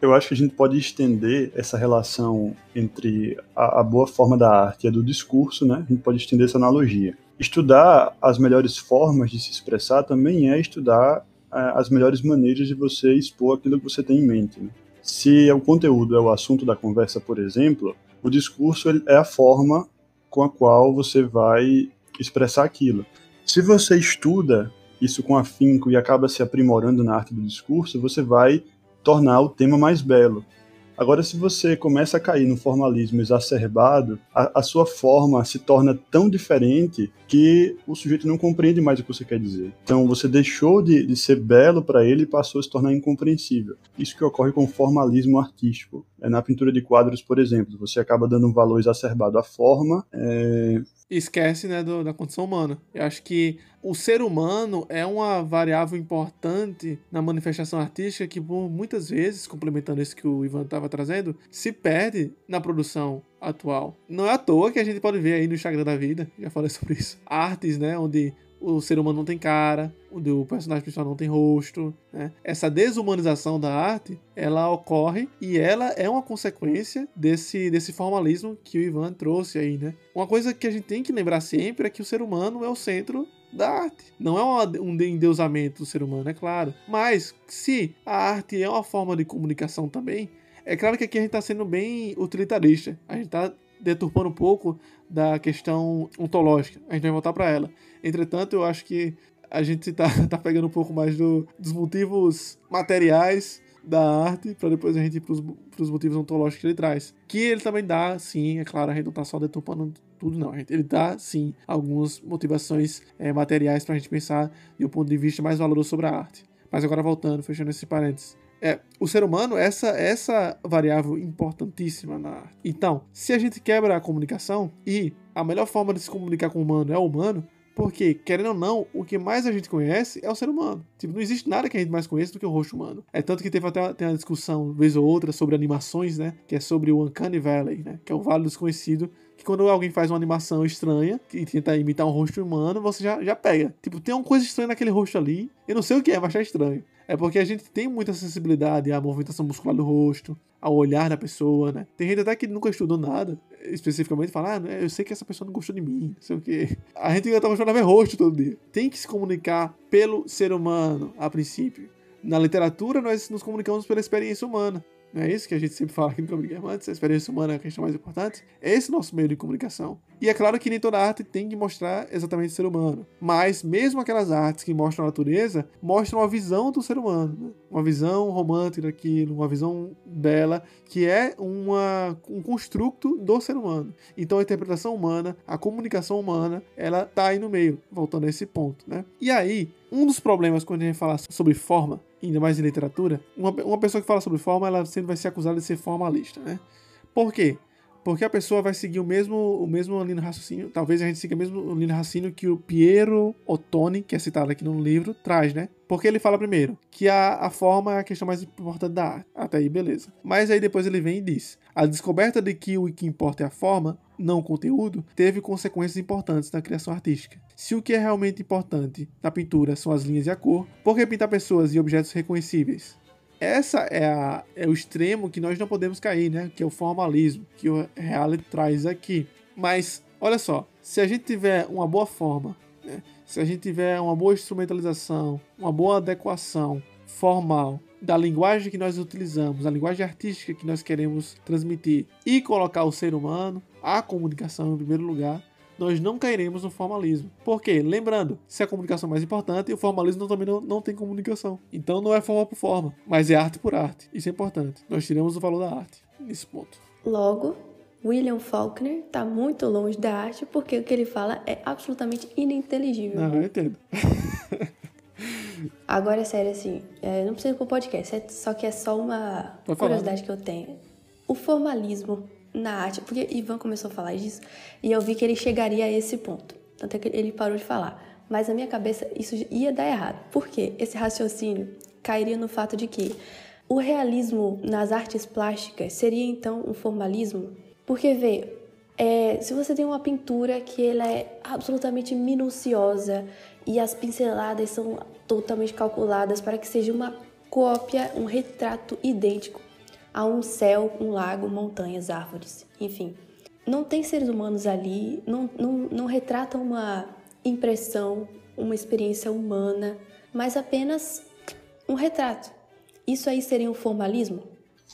eu acho que a gente pode estender essa relação entre a, a, boa forma da arte e a do discurso, né? A gente pode estender essa analogia. Estudar as melhores formas de se expressar também é estudar uh, as melhores maneiras de você expor aquilo que você tem em mente. Né? Se o conteúdo é o assunto da conversa, por exemplo, o discurso é a forma com a qual você vai expressar aquilo. Se você estuda isso com afinco e acaba se aprimorando na arte do discurso, você vai tornar o tema mais belo. Agora, se você começa a cair no formalismo exacerbado, a, a, sua forma se torna tão diferente que o sujeito não compreende mais o que você quer dizer. Então, você deixou de, de ser belo para ele e passou a se tornar incompreensível. Isso que ocorre com o formalismo artístico. É na pintura de quadros, por exemplo, você acaba dando um valor exacerbado à forma. É... Esquece né, do, da condição humana. Eu acho que o ser humano é uma variável importante na manifestação artística que, por muitas vezes, complementando isso que o Ivan estava trazendo, se perde na produção atual. Não é à toa que a gente pode ver aí no Instagram da vida, já falei sobre isso, artes, né, onde o ser humano não tem cara, o personagem principal não tem rosto. Né? Essa desumanização da arte, ela ocorre e ela é uma consequência desse, desse formalismo que o Ivan trouxe aí, né? Uma coisa que a gente tem que lembrar sempre é que o ser humano é o centro da arte. Não é um endeusamento do ser humano, é claro. Mas se a arte é uma forma de comunicação também, é claro que aqui a gente está sendo bem utilitarista. A gente está deturpando um pouco da questão ontológica. A gente vai voltar para ela. Entretanto, eu acho que a gente está tá pegando um pouco mais do, dos motivos materiais da arte para depois a gente ir para os motivos ontológicos que ele traz. Que ele também dá, sim, é claro, a gente não está só deturpando tudo, não. Ele dá, sim, algumas motivações é, materiais para a gente pensar de um ponto de vista mais valoroso sobre a arte. Mas agora voltando, fechando esse parênteses. É, o ser humano, essa essa variável importantíssima na arte. Então, se a gente quebra a comunicação e a melhor forma de se comunicar com o humano é o humano, porque, querendo ou não, o que mais a gente conhece é o ser humano. Tipo, não existe nada que a gente mais conheça do que o rosto humano. É tanto que teve até tem uma discussão, vez ou outra, sobre animações, né? Que é sobre o Uncanny Valley, né? Que é o Vale Desconhecido, que quando alguém faz uma animação estranha e tenta imitar um rosto humano, você já, já pega. Tipo, tem uma coisa estranha naquele rosto ali. Eu não sei o que é, mas é estranho. É porque a gente tem muita sensibilidade à movimentação muscular do rosto, ao olhar da pessoa, né? Tem gente até que nunca estudou nada, especificamente fala, ah, eu sei que essa pessoa não gostou de mim, não sei o quê. A gente ainda tá mostrando ver rosto todo dia. Tem que se comunicar pelo ser humano, a princípio. Na literatura, nós nos comunicamos pela experiência humana. Não é isso que a gente sempre fala aqui no de Guermantes, a experiência humana é a questão mais importante. É esse nosso meio de comunicação. E é claro que nem toda arte tem que mostrar exatamente o ser humano. Mas mesmo aquelas artes que mostram a natureza, mostram a visão do ser humano. Né? Uma visão romântica daquilo, uma visão bela, que é uma, um construto do ser humano. Então a interpretação humana, a comunicação humana, ela tá aí no meio, voltando a esse ponto. Né? E aí, um dos problemas quando a gente fala sobre forma ainda mais em literatura, uma, uma pessoa que fala sobre forma, ela sempre vai ser acusada de ser formalista, né? Por quê? Porque a pessoa vai seguir o mesmo, o mesmo linha raciocínio. Talvez a gente siga o mesmo linha raciocínio que o Piero Ottoni, que é citado aqui no livro, traz, né? Porque ele fala primeiro que a, a forma é a questão mais importante da arte. Até aí, beleza. Mas aí depois ele vem e diz: a descoberta de que o que importa é a forma, não o conteúdo, teve consequências importantes na criação artística. Se o que é realmente importante na pintura são as linhas e a cor, por que pintar pessoas e objetos reconhecíveis? Essa é, a, é o extremo que nós não podemos cair, né? Que é o formalismo, que o reality traz aqui. Mas, olha só, se a gente tiver uma boa forma, né? se a gente tiver uma boa instrumentalização, uma boa adequação formal da linguagem que nós utilizamos, a linguagem artística que nós queremos transmitir e colocar o ser humano, a comunicação em primeiro lugar, nós não cairemos no formalismo. Por quê? Lembrando, se a comunicação é mais importante, o formalismo também não, não tem comunicação. Então não é forma por forma, mas é arte por arte. Isso é importante. Nós tiramos o valor da arte nesse ponto. Logo, William Faulkner está muito longe da arte porque o que ele fala é absolutamente ininteligível. Não, eu entendo. Agora é sério, assim, é, não precisa ir pro podcast, é, só que é só uma curiosidade que eu tenho. O formalismo na arte, porque Ivan começou a falar disso e eu vi que ele chegaria a esse ponto. Tanto é que ele parou de falar. Mas na minha cabeça isso ia dar errado. Por quê? Esse raciocínio cairia no fato de que o realismo nas artes plásticas seria então um formalismo porque, vê, é, se você tem uma pintura que ela é absolutamente minuciosa e as pinceladas são totalmente calculadas para que seja uma cópia, um retrato idêntico a um céu, um lago, montanhas, árvores, enfim. Não tem seres humanos ali, não, não, não retrata uma impressão, uma experiência humana, mas apenas um retrato. Isso aí seria um formalismo?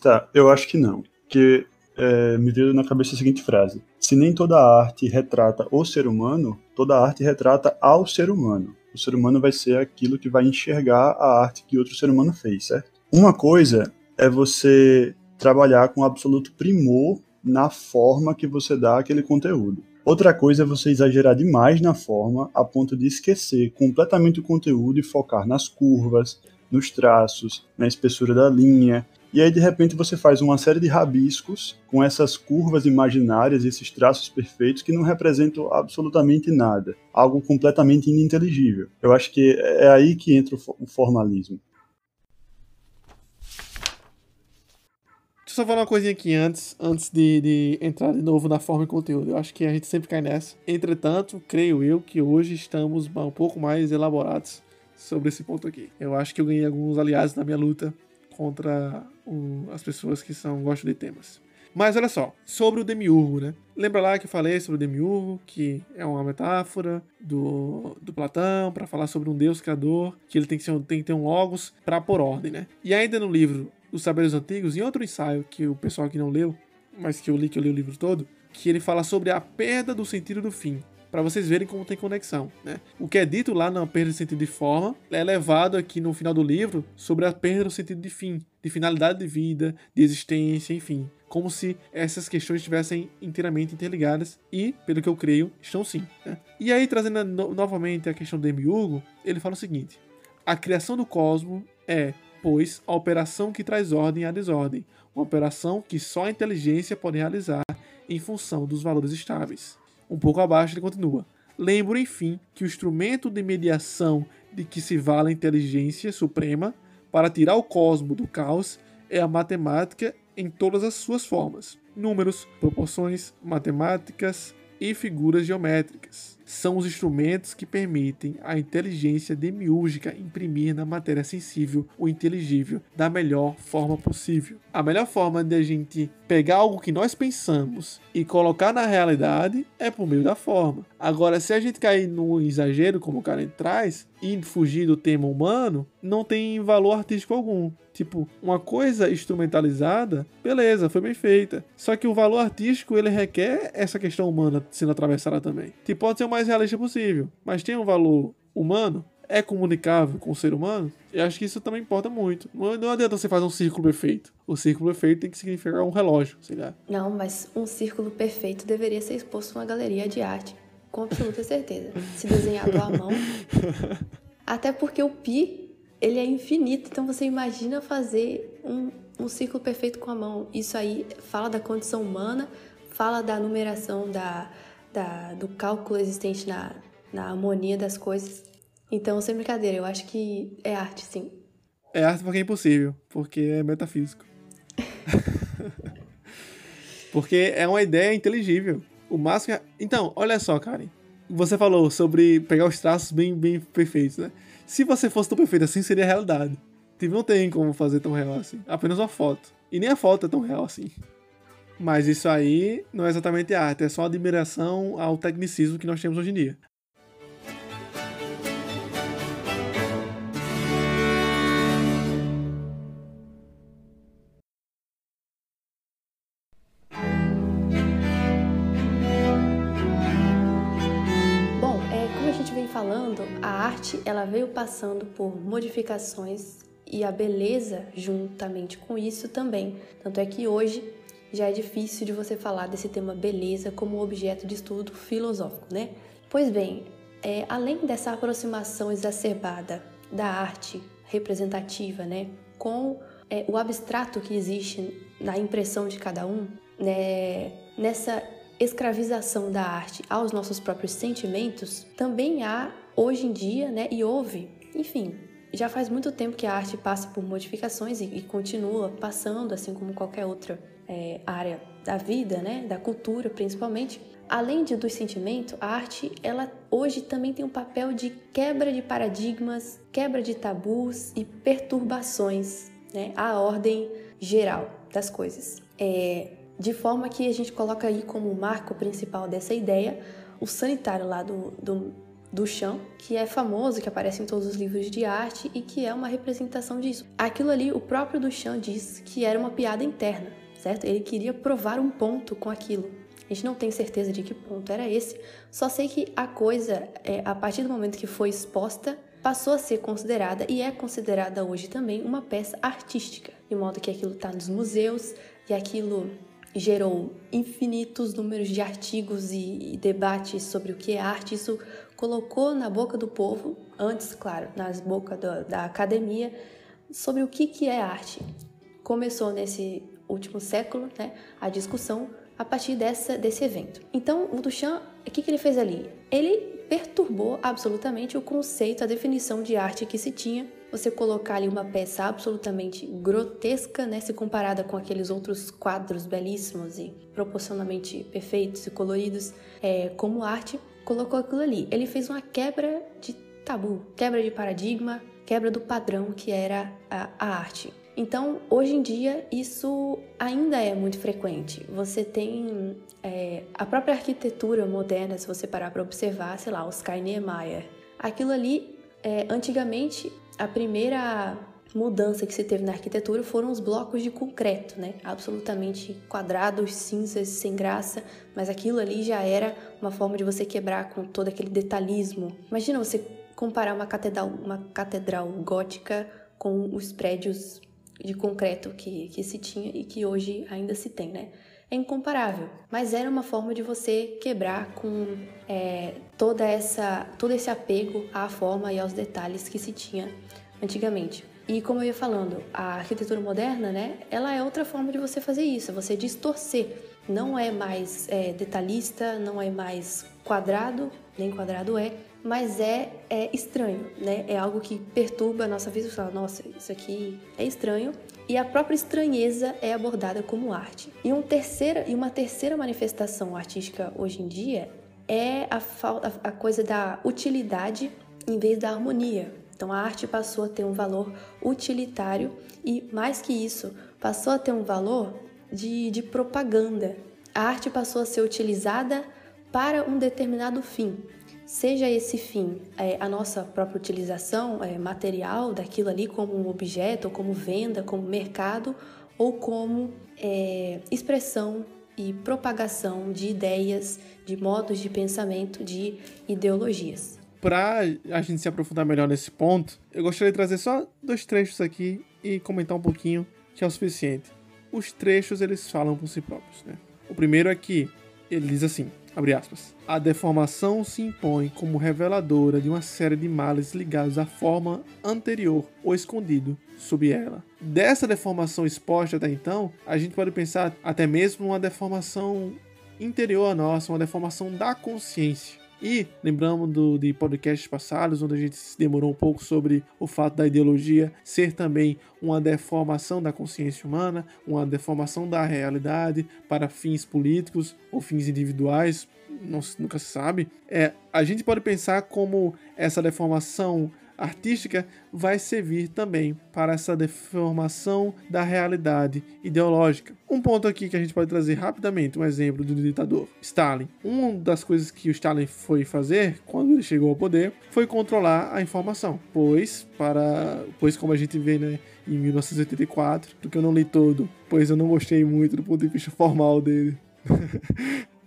Tá, eu acho que não. Que é, me veio na cabeça a seguinte frase: Se nem toda arte retrata o ser humano, toda arte retrata ao ser humano. O ser humano vai ser aquilo que vai enxergar a arte que outro ser humano fez, certo? Uma coisa é você trabalhar com absoluto primor na forma que você dá aquele conteúdo. Outra coisa é você exagerar demais na forma a ponto de esquecer completamente o conteúdo e focar nas curvas, nos traços, na espessura da linha, e aí, de repente, você faz uma série de rabiscos com essas curvas imaginárias, esses traços perfeitos que não representam absolutamente nada. Algo completamente ininteligível. Eu acho que é aí que entra o formalismo. Só falar uma coisinha aqui antes, antes de, de, entrar de novo na forma e conteúdo. Eu acho que a gente sempre cai nessa. Entretanto, creio eu que hoje estamos um pouco mais elaborados sobre esse ponto aqui. Eu acho que eu ganhei alguns aliados na minha luta contra o, as pessoas que são gostam de temas. Mas olha só, sobre o demiurgo, né? Lembra lá que eu falei sobre o demiurgo, que é uma metáfora do, do Platão para falar sobre um Deus criador, que ele tem que, ser, tem que ter um logos para pôr ordem, né? E ainda no livro Os Saberes Antigos, em outro ensaio que o pessoal aqui não leu, mas que eu li, que eu li o livro todo, que ele fala sobre a perda do sentido do fim para vocês verem como tem conexão. Né? O que é dito lá na perda de sentido de forma é levado aqui no final do livro sobre a perda do sentido de fim, de finalidade de vida, de existência, enfim. Como se essas questões estivessem inteiramente interligadas e, pelo que eu creio, estão sim. Né? E aí, trazendo no novamente a questão do Demiurgo, ele fala o seguinte: a criação do cosmos é, pois, a operação que traz ordem à desordem, uma operação que só a inteligência pode realizar em função dos valores estáveis. Um pouco abaixo ele continua. Lembro, enfim, que o instrumento de mediação de que se vale a inteligência suprema para tirar o cosmo do caos é a matemática em todas as suas formas. números, proporções, matemáticas e figuras geométricas. São os instrumentos que permitem à inteligência demiúrgica imprimir na matéria sensível o inteligível da melhor forma possível. A melhor forma de a gente pegar algo que nós pensamos e colocar na realidade é por meio da forma. Agora, se a gente cair no exagero, como o cara traz, e fugir do tema humano, não tem valor artístico algum. Tipo, uma coisa instrumentalizada, beleza, foi bem feita. Só que o valor artístico, ele requer essa questão humana sendo atravessada também. Tipo, pode ser o mais realista possível, mas tem um valor humano, é comunicável com o ser humano, eu acho que isso também importa muito. Não, não adianta você fazer um círculo perfeito. O círculo perfeito tem que significar um relógio, sei lá. Não, mas um círculo perfeito deveria ser exposto em uma galeria de arte. Com absoluta certeza. Se desenhado à mão. Até porque o pi, ele é infinito. Então você imagina fazer um, um círculo perfeito com a mão. Isso aí fala da condição humana, fala da numeração, da, da, do cálculo existente na, na harmonia das coisas. Então, sem brincadeira, eu acho que é arte, sim. É arte porque é impossível, porque é metafísico. porque é uma ideia inteligível. O máximo é... Então, olha só, Karen. Você falou sobre pegar os traços bem, bem perfeitos, né? Se você fosse tão perfeito assim, seria realidade. Tipo, não tem como fazer tão real assim. Apenas uma foto. E nem a foto é tão real assim. Mas isso aí não é exatamente arte, é só admiração ao tecnicismo que nós temos hoje em dia. Veio passando por modificações e a beleza juntamente com isso também. Tanto é que hoje já é difícil de você falar desse tema beleza como objeto de estudo filosófico, né? Pois bem, é, além dessa aproximação exacerbada da arte representativa, né, com é, o abstrato que existe na impressão de cada um, né, nessa escravização da arte aos nossos próprios sentimentos, também há hoje em dia, né, e houve, enfim, já faz muito tempo que a arte passa por modificações e, e continua passando, assim como qualquer outra é, área da vida, né, da cultura principalmente. Além de, do sentimento, a arte, ela hoje também tem um papel de quebra de paradigmas, quebra de tabus e perturbações, né, à ordem geral das coisas. É, de forma que a gente coloca aí como marco principal dessa ideia o sanitário lá do, do Duchamp, que é famoso, que aparece em todos os livros de arte e que é uma representação disso. Aquilo ali, o próprio Duchamp diz que era uma piada interna, certo? Ele queria provar um ponto com aquilo. A gente não tem certeza de que ponto era esse, só sei que a coisa, é, a partir do momento que foi exposta, passou a ser considerada e é considerada hoje também uma peça artística, de modo que aquilo está nos museus e aquilo gerou infinitos números de artigos e, e debates sobre o que é arte. Isso colocou na boca do povo, antes, claro, nas bocas da, academia, sobre o que, que é arte. Começou nesse último século né, a discussão a partir dessa, desse evento. Então, o Duchamp, o que, que ele fez ali? Ele perturbou absolutamente o conceito, a definição de arte que se tinha você colocar ali uma peça absolutamente grotesca, né, se comparada com aqueles outros quadros belíssimos e proporcionalmente perfeitos e coloridos é, como arte, colocou aquilo ali. Ele fez uma quebra de tabu, quebra de paradigma, quebra do padrão que era a, a arte. Então, hoje em dia, isso ainda é muito frequente. Você tem é, a própria arquitetura moderna, se você parar para observar, sei lá, Oscar Niemeyer. Aquilo ali, é, antigamente, a primeira mudança que se teve na arquitetura foram os blocos de concreto, né? Absolutamente quadrados, cinzas, sem graça, mas aquilo ali já era uma forma de você quebrar com todo aquele detalhismo. Imagina você comparar uma catedral, uma catedral gótica com os prédios de concreto que, que se tinha e que hoje ainda se tem, né? É incomparável, mas era uma forma de você quebrar com é, toda essa, todo esse apego à forma e aos detalhes que se tinha antigamente. E como eu ia falando, a arquitetura moderna, né, ela é outra forma de você fazer isso, você distorcer. Não é mais é, detalhista, não é mais quadrado, nem quadrado é, mas é, é estranho, né? É algo que perturba a nossa. Você fala, nossa, isso aqui é estranho. E a própria estranheza é abordada como arte. E, um terceira, e uma terceira manifestação artística hoje em dia é a, a, a coisa da utilidade em vez da harmonia. Então a arte passou a ter um valor utilitário e, mais que isso, passou a ter um valor de, de propaganda. A arte passou a ser utilizada para um determinado fim, seja esse fim é, a nossa própria utilização é, material daquilo ali como um objeto, ou como venda, como mercado, ou como é, expressão e propagação de ideias, de modos de pensamento, de ideologias. Para a gente se aprofundar melhor nesse ponto, eu gostaria de trazer só dois trechos aqui e comentar um pouquinho, que é o suficiente. Os trechos eles falam por si próprios, né? O primeiro é que ele diz assim: Abre aspas. A deformação se impõe como reveladora de uma série de males ligados à forma anterior ou escondido sob ela. Dessa deformação exposta até então, a gente pode pensar até mesmo uma deformação interior a nossa, uma deformação da consciência. E lembramos do, de podcasts passados, onde a gente se demorou um pouco sobre o fato da ideologia ser também uma deformação da consciência humana, uma deformação da realidade para fins políticos ou fins individuais, não, nunca se sabe. É, a gente pode pensar como essa deformação artística vai servir também para essa deformação da realidade ideológica. Um ponto aqui que a gente pode trazer rapidamente, um exemplo do ditador Stalin. Uma das coisas que o Stalin foi fazer quando ele chegou ao poder foi controlar a informação, pois para, pois como a gente vê, né, em 1984, porque eu não li todo, pois eu não gostei muito do ponto de vista formal dele.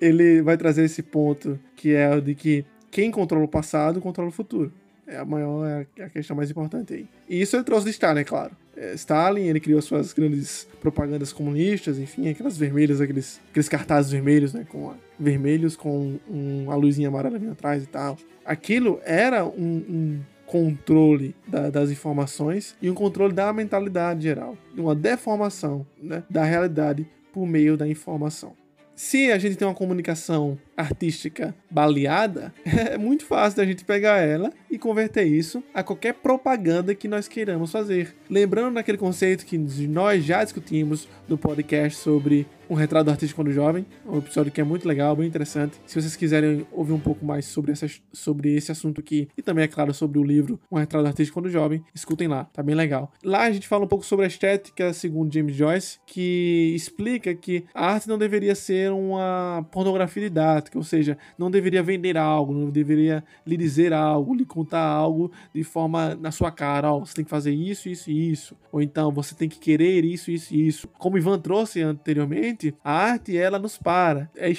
ele vai trazer esse ponto que é o de que quem controla o passado controla o futuro. É a maior, é a questão mais importante aí. E isso ele trouxe de Stalin, é claro. É, Stalin, ele criou suas grandes propagandas comunistas, enfim, aquelas vermelhas, aqueles, aqueles cartazes vermelhos, né, com vermelhos com um, a luzinha amarela vindo atrás e tal. Aquilo era um, um controle da, das informações e um controle da mentalidade geral, uma deformação né, da realidade por meio da informação. Se a gente tem uma comunicação artística baleada, é muito fácil da gente pegar ela e converter isso a qualquer propaganda que nós queiramos fazer. Lembrando daquele conceito que nós já discutimos no podcast sobre um retrato artístico quando jovem, um episódio que é muito legal, bem interessante. Se vocês quiserem ouvir um pouco mais sobre, essa, sobre esse assunto aqui e também, é claro, sobre o livro Um Retrato Artístico quando jovem, escutem lá, tá bem legal. Lá a gente fala um pouco sobre a estética, segundo James Joyce, que explica que a arte não deveria ser uma pornografia didática, ou seja, não deveria vender algo, não deveria lhe dizer algo, lhe contar algo de forma na sua cara, ó, oh, você tem que fazer isso, isso e isso, ou então você tem que querer isso, isso e isso. Como Ivan trouxe anteriormente, a arte ela nos para. É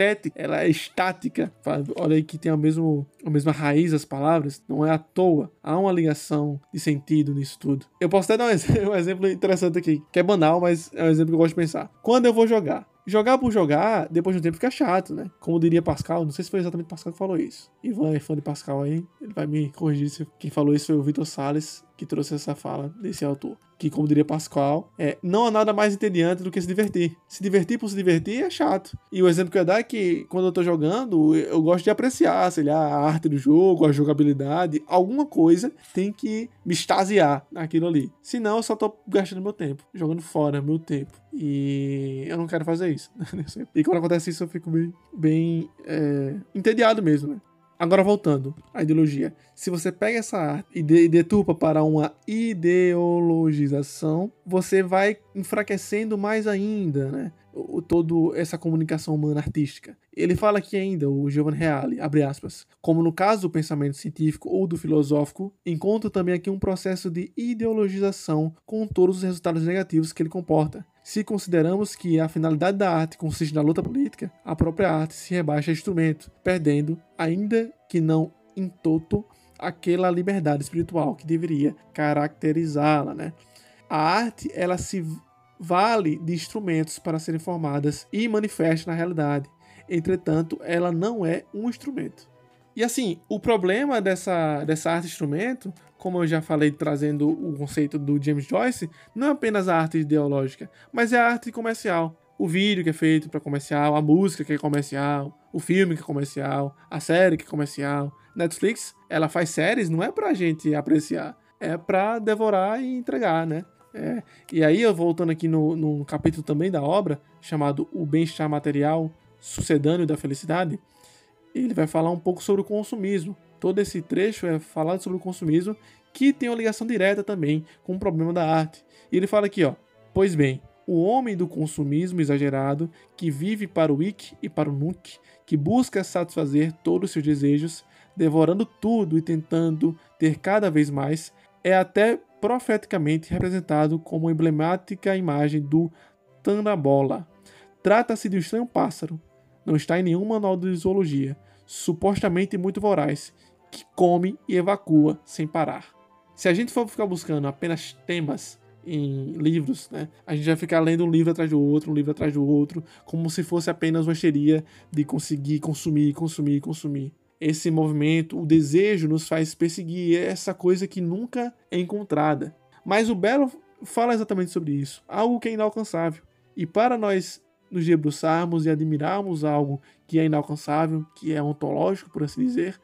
estética, ela é estática. Olha aí que tem a, mesmo, a mesma raiz das palavras, não é à toa. Há uma ligação de sentido nisso tudo. Eu posso até dar um exemplo, um exemplo interessante aqui, que é banal, mas é um exemplo que eu gosto de pensar. Quando eu vou jogar, Jogar por jogar, depois de um tempo fica chato, né? Como diria Pascal, não sei se foi exatamente Pascal que falou isso. Ivan é fã de Pascal aí, ele vai me corrigir se quem falou isso foi o Vitor Salles, que trouxe essa fala desse autor que, como diria Pascoal, é, não há nada mais entediante do que se divertir. Se divertir por se divertir é chato. E o exemplo que eu ia dar é que, quando eu tô jogando, eu gosto de apreciar, sei lá, a arte do jogo, a jogabilidade, alguma coisa tem que me extasiar naquilo ali. Senão, eu só tô gastando meu tempo, jogando fora meu tempo. E eu não quero fazer isso. e quando acontece isso, eu fico bem, bem é, entediado mesmo, né? Agora voltando à ideologia. Se você pega essa arte e deturpa para uma ideologização, você vai enfraquecendo mais ainda, né? O, todo essa comunicação humana artística. Ele fala aqui ainda, o Giovanni Reale, abre aspas, como no caso do pensamento científico ou do filosófico, encontra também aqui um processo de ideologização com todos os resultados negativos que ele comporta. Se consideramos que a finalidade da arte consiste na luta política, a própria arte se rebaixa a instrumento, perdendo, ainda que não em toto, aquela liberdade espiritual que deveria caracterizá-la, né? A arte, ela se vale de instrumentos para serem formadas e manifesta na realidade. Entretanto, ela não é um instrumento. E assim, o problema dessa, dessa arte instrumento como eu já falei trazendo o conceito do James Joyce, não é apenas a arte ideológica, mas é a arte comercial. o vídeo que é feito para comercial, a música que é comercial, o filme que é comercial, a série que é comercial. Netflix, ela faz séries não é pra gente apreciar, é pra devorar e entregar, né? É. E aí, eu voltando aqui no, num capítulo também da obra, chamado O Bem-Estar Material, Sucedâneo da Felicidade, ele vai falar um pouco sobre o consumismo. Todo esse trecho é falado sobre o consumismo, que tem uma ligação direta também com o problema da arte. E ele fala aqui, ó, pois bem, o homem do consumismo exagerado, que vive para o ik e para o nunc, que busca satisfazer todos os seus desejos, devorando tudo e tentando ter cada vez mais, é até profeticamente representado como emblemática imagem do Tandabola. Trata-se de um estranho pássaro, não está em nenhum manual de zoologia, supostamente muito voraz, que come e evacua sem parar. Se a gente for ficar buscando apenas temas em livros, né? A gente vai ficar lendo um livro atrás do outro, um livro atrás do outro, como se fosse apenas uma histeria de conseguir consumir, consumir, consumir. Esse movimento, o desejo nos faz perseguir essa coisa que nunca é encontrada. Mas o Belo fala exatamente sobre isso, algo que é inalcançável. E para nós nos debruçarmos e admirarmos algo que é inalcançável, que é ontológico, por assim dizer,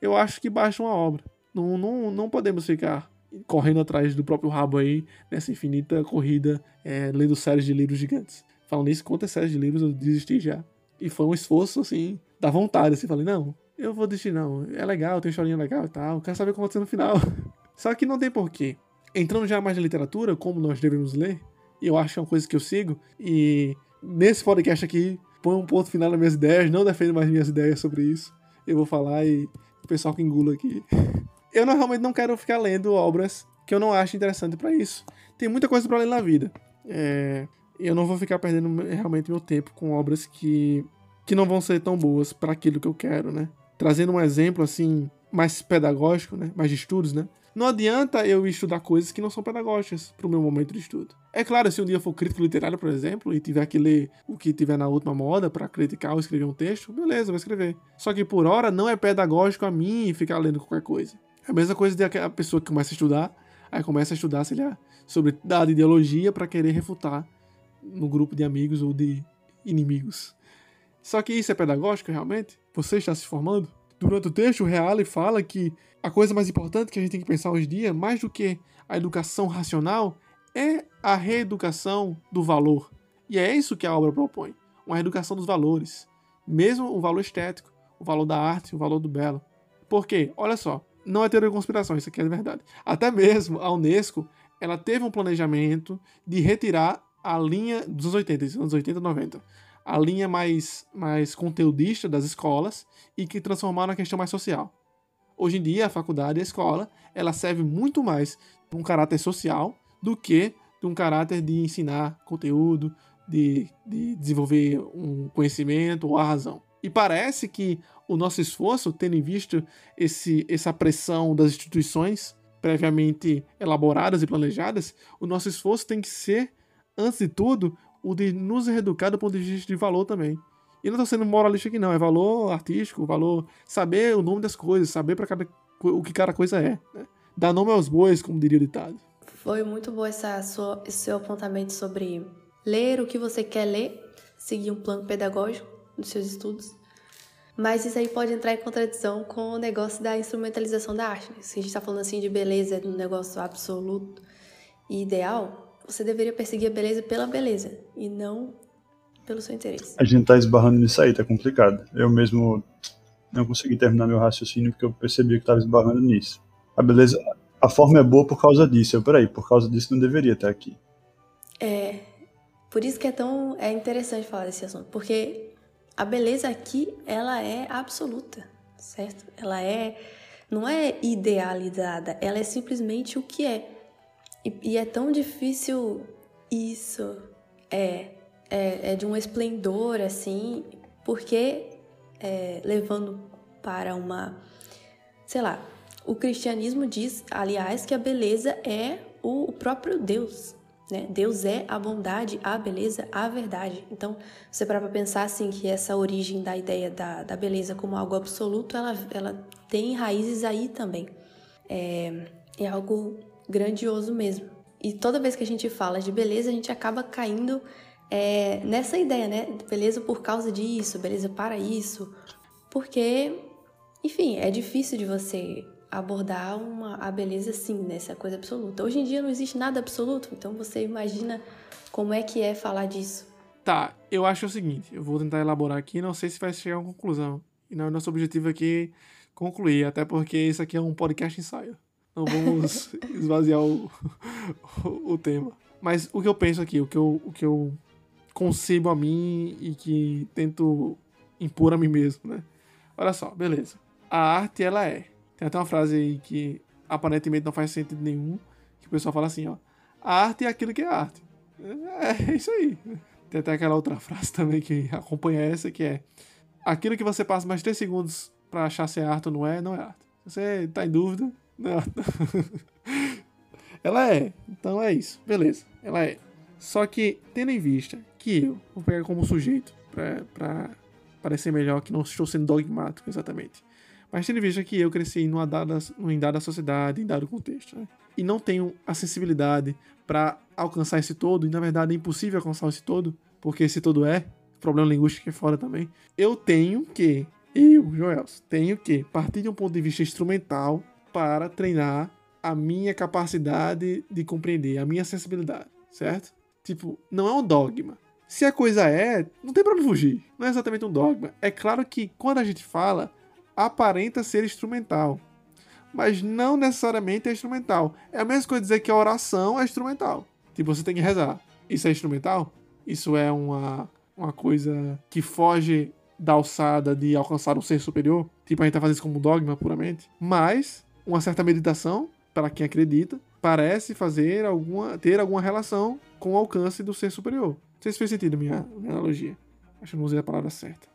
eu acho que basta uma obra. Não, não, não podemos ficar correndo atrás do próprio rabo aí, nessa infinita corrida, é, lendo séries de livros gigantes. Falando nisso, quantas séries de livros eu desisti já. E foi um esforço, assim, da vontade, assim, falei, não, eu vou desistir não. É legal, tem historinha legal e tal, quero saber o que aconteceu no final. Só que não tem porquê. Entrando já mais na literatura, como nós devemos ler, e eu acho que é uma coisa que eu sigo, e nesse podcast aqui, põe um ponto final nas minhas ideias, não defendo mais minhas ideias sobre isso. Eu vou falar e o pessoal que engula aqui. Eu não, realmente não quero ficar lendo obras que eu não acho interessante para isso. Tem muita coisa para ler na vida. É, eu não vou ficar perdendo realmente meu tempo com obras que, que não vão ser tão boas para aquilo que eu quero, né? trazendo um exemplo assim mais pedagógico, né, mais de estudos, né? Não adianta eu estudar coisas que não são pedagógicas para o meu momento de estudo. É claro, se um dia for crítico literário, por exemplo, e tiver que ler o que tiver na última moda para criticar ou escrever um texto, beleza, vou escrever. Só que por hora não é pedagógico a mim ficar lendo qualquer coisa. É a mesma coisa de a pessoa que começa a estudar, aí começa a estudar, sei lá, sobre dada ideologia para querer refutar no grupo de amigos ou de inimigos. Só que isso é pedagógico realmente? Você está se formando? Durante o texto, o Reale fala que a coisa mais importante que a gente tem que pensar hoje em dia, mais do que a educação racional, é a reeducação do valor. E é isso que a obra propõe: uma reeducação dos valores. Mesmo o valor estético, o valor da arte, o valor do belo. Por quê? Olha só, não é teoria de conspiração, isso aqui é verdade. Até mesmo a Unesco, ela teve um planejamento de retirar a linha dos anos 80, dos anos 80 e 90, a linha mais, mais conteudista das escolas e que transformaram a questão mais social. Hoje em dia, a faculdade e a escola, ela serve muito mais de um caráter social do que de um caráter de ensinar conteúdo, de, de desenvolver um conhecimento ou a razão. E parece que o nosso esforço, tendo em vista esse, essa pressão das instituições previamente elaboradas e planejadas, o nosso esforço tem que ser, antes de tudo, o de nos reeducar do ponto de vista de valor também. E não tô sendo moralista aqui, não. É valor artístico, valor. Saber o nome das coisas, saber para cada o que cada coisa é. Né? Dar nome aos bois, como diria o ditado. Foi muito bom essa sua, esse seu apontamento sobre ler o que você quer ler, seguir um plano pedagógico nos seus estudos. Mas isso aí pode entrar em contradição com o negócio da instrumentalização da arte. Né? Se a gente está falando assim de beleza, de um negócio absoluto e ideal, você deveria perseguir a beleza pela beleza e não pelo seu interesse. A gente tá esbarrando nisso aí, tá complicado. Eu mesmo não consegui terminar meu raciocínio porque eu percebi que tava esbarrando nisso. A beleza, a forma é boa por causa disso. Eu, peraí, por causa disso não deveria estar aqui. É, por isso que é tão é interessante falar desse assunto, porque a beleza aqui, ela é absoluta, certo? Ela é, não é idealizada, ela é simplesmente o que é. E, e é tão difícil isso. É, é, é de um esplendor, assim, porque é, levando para uma. Sei lá, o cristianismo diz, aliás, que a beleza é o, próprio Deus. Né? Deus é a bondade, a beleza, a verdade. Então, você para pensar assim que essa origem da ideia da, da beleza como algo absoluto, ela, ela tem raízes aí também. É, é algo grandioso mesmo. E toda vez que a gente fala de beleza, a gente acaba caindo é nessa ideia, né? Beleza por causa disso, beleza para isso. Porque, enfim, é difícil de você abordar uma, a beleza assim, nessa coisa absoluta. Hoje em dia não existe nada absoluto, então você imagina como é que é falar disso. Tá, eu acho o seguinte, eu vou tentar elaborar aqui, não sei se vai chegar a uma conclusão. E não, nosso objetivo aqui é concluir, até porque isso aqui é um podcast ensaio. Não vamos esvaziar o, o, tema. Mas o que eu penso aqui, o que eu, o que eu concebo a mim e que tento impor a mim mesmo, né? Olha só, beleza. A arte, ela é tem até uma frase aí que aparentemente não faz sentido nenhum, que o pessoal fala assim, ó. A arte é aquilo que é arte. É, é isso aí. Tem até aquela outra frase também que acompanha essa, que é aquilo que você passa mais 3 segundos para achar se é arte ou não é, não é arte. Se você tá em dúvida, não. Ela é. Então é isso. Beleza. Ela é. Só que, tendo em vista que eu vou pegar como sujeito, pra, pra parecer melhor que não estou sendo dogmático exatamente. Mas tendo em vista que eu cresci numa dada, em dada sociedade, em dado contexto, né? e não tenho a sensibilidade para alcançar esse todo, e na verdade é impossível alcançar esse todo, porque esse todo é, problema linguístico é fora também, eu tenho que, eu, Joel, tenho que partir de um ponto de vista instrumental para treinar a minha capacidade de compreender, a minha sensibilidade, certo? Tipo, não é um dogma. Se a coisa é, não tem para onde fugir. Não é exatamente um dogma. É claro que quando a gente fala, aparenta ser instrumental, mas não necessariamente é instrumental. É a mesma coisa dizer que a oração é instrumental. Tipo, você tem que rezar. Isso é instrumental? Isso é uma, uma coisa que foge da alçada de alcançar um ser superior? Tipo, a gente tá fazendo isso como dogma puramente. Mas, uma certa meditação, para quem acredita, parece fazer alguma, ter alguma relação com o alcance do ser superior. Não sei se fez sentido a minha, minha analogia. Acho que não usei a palavra certa.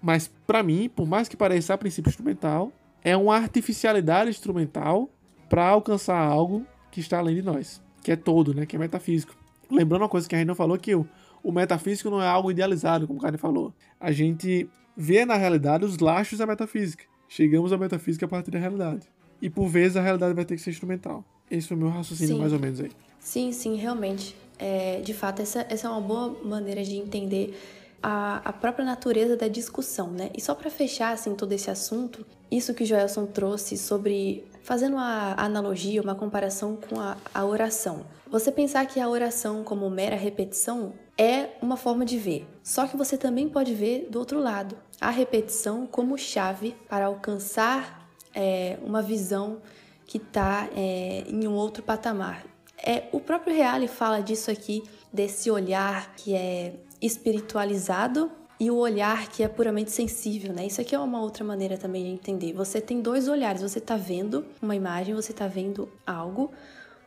Mas para mim, por mais que pareça a princípio instrumental, é uma artificialidade instrumental para alcançar algo que está além de nós, que é todo, né, que é metafísico. Lembrando uma coisa que a gente não falou que o, o metafísico não é algo idealizado, como o Karen falou. A gente vê na realidade os lastros da metafísica. Chegamos à metafísica a partir da realidade. E por vezes a realidade vai ter que ser instrumental. Esse foi o meu raciocínio sim. mais ou menos aí. Sim, sim, realmente. É, de fato, essa, essa é uma boa maneira de entender a, a própria natureza da discussão, né? E só para fechar assim todo esse assunto, isso que o Joelson trouxe sobre fazendo uma analogia, uma comparação com a, a oração. Você pensar que a oração como mera repetição é uma forma de ver. Só que você também pode ver do outro lado, a repetição como chave para alcançar é, uma visão que está é, em um outro patamar. É, o próprio Reale fala disso aqui, desse olhar que é espiritualizado e o olhar que é puramente sensível, né? Isso aqui é uma outra maneira também de entender. Você tem dois olhares, você está vendo uma imagem, você está vendo algo,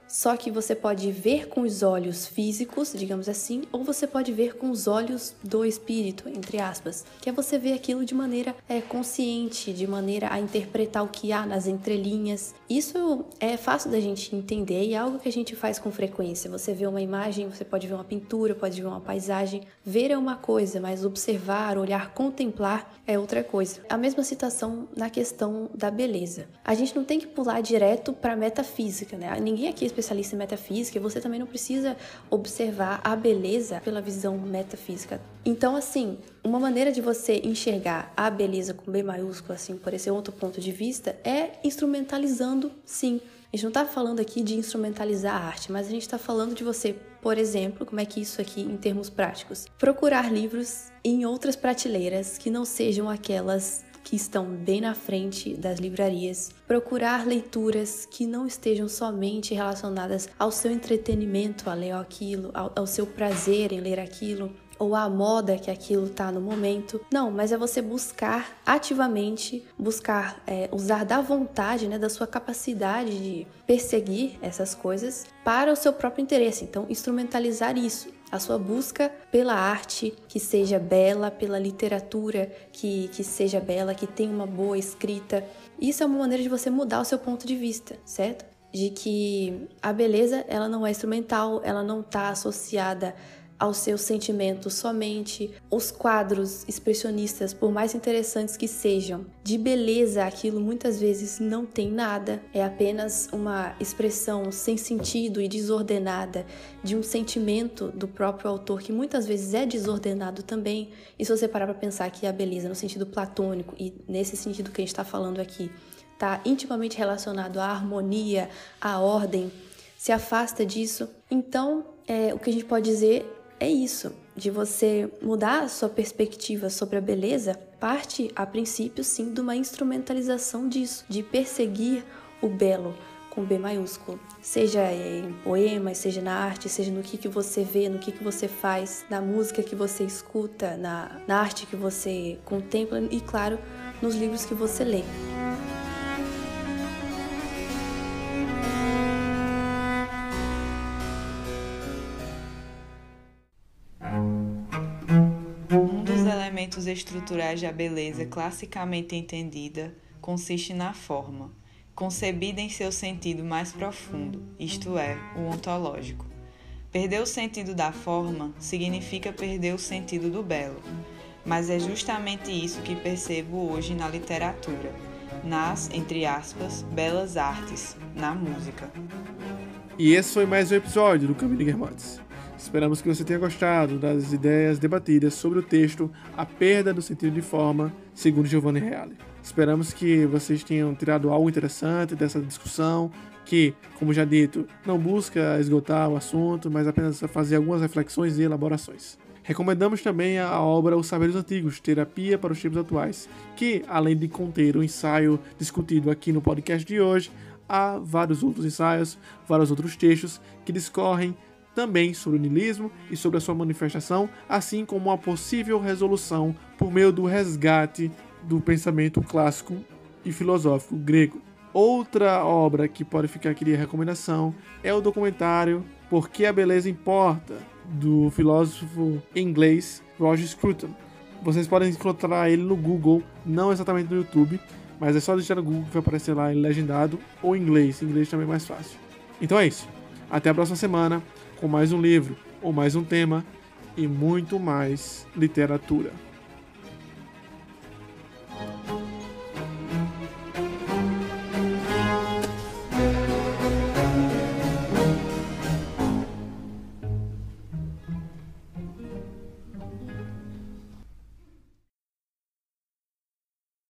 só que você pode ver com os olhos físicos, digamos assim, ou você pode ver com os olhos do espírito, entre aspas, que é você ver aquilo de maneira é, consciente, de maneira a interpretar o que há nas entrelinhas. Isso é fácil da gente entender e é algo que a gente faz com frequência. Você vê uma imagem, você pode ver uma pintura, pode ver uma paisagem. Ver é uma coisa, mas observar, olhar, contemplar é outra coisa. A mesma situação na questão da beleza. A gente não tem que pular direto para metafísica, né? Ninguém aqui especialista em metafísica, você também não precisa observar a beleza pela visão metafísica. Então, assim, uma maneira de você enxergar a beleza com B maiúsculo, assim, por esse outro ponto de vista, é instrumentalizando, sim. A gente não está falando aqui de instrumentalizar a arte, mas a gente está falando de você, por exemplo, como é que isso aqui em termos práticos? Procurar livros em outras prateleiras que não sejam aquelas que estão bem na frente das livrarias, procurar leituras que não estejam somente relacionadas ao seu entretenimento a ler aquilo, ao, ao seu prazer em ler aquilo, ou a moda que aquilo tá no momento. Não, mas é você buscar ativamente, buscar é, usar da vontade, né, da sua capacidade de perseguir essas coisas para o seu próprio interesse. Então, instrumentalizar isso a sua busca pela arte que seja bela, pela literatura que, que seja bela, que tenha uma boa escrita. Isso é uma maneira de você mudar o seu ponto de vista, certo? De que a beleza ela não é instrumental, ela não está associada aos seus sentimentos somente. Os quadros expressionistas, por mais interessantes que sejam, de beleza aquilo muitas vezes não tem nada, é apenas uma expressão sem sentido e desordenada de um sentimento do próprio autor que muitas vezes é desordenado também. E se você parar para pensar que a beleza no sentido platônico e nesse sentido que a gente está falando aqui está intimamente relacionado à harmonia, à ordem, se afasta disso. Então, é, o que a gente pode dizer é isso, de você mudar a sua perspectiva sobre a beleza, parte a princípio sim de uma instrumentalização disso, de perseguir o belo com B maiúsculo, seja em poemas, seja na arte, seja no que, que você vê, no que, que você faz, na música que você escuta, na, na arte que você contempla e, claro, nos livros que você lê. Estruturais da beleza classicamente entendida consiste na forma, concebida em seu sentido mais profundo, isto é, o ontológico. Perder o sentido da forma significa perder o sentido do belo, mas é justamente isso que percebo hoje na literatura, nas, entre aspas, belas artes, na música. E esse foi mais um episódio do Caminho de Guermantes. Esperamos que você tenha gostado das ideias debatidas sobre o texto A Perda do Sentido de Forma, segundo Giovanni Reale. Esperamos que vocês tenham tirado algo interessante dessa discussão, que, como já dito, não busca esgotar o assunto, mas apenas fazer algumas reflexões e elaborações. Recomendamos também a obra Os Saberes Antigos, Terapia para os Tempos Atuais, que, além de conter o ensaio discutido aqui no podcast de hoje, há vários outros ensaios, vários outros textos que discorrem também sobre o niilismo e sobre a sua manifestação, assim como uma possível resolução por meio do resgate do pensamento clássico e filosófico grego. Outra obra que pode ficar aqui de recomendação é o documentário Por que a Beleza Importa, do filósofo inglês Roger Scruton. Vocês podem encontrar ele no Google, não exatamente no YouTube, mas é só digitar no Google que vai aparecer lá em legendado ou em inglês. Em inglês também é mais fácil. Então é isso. Até a próxima semana com mais um livro ou mais um tema e muito mais literatura.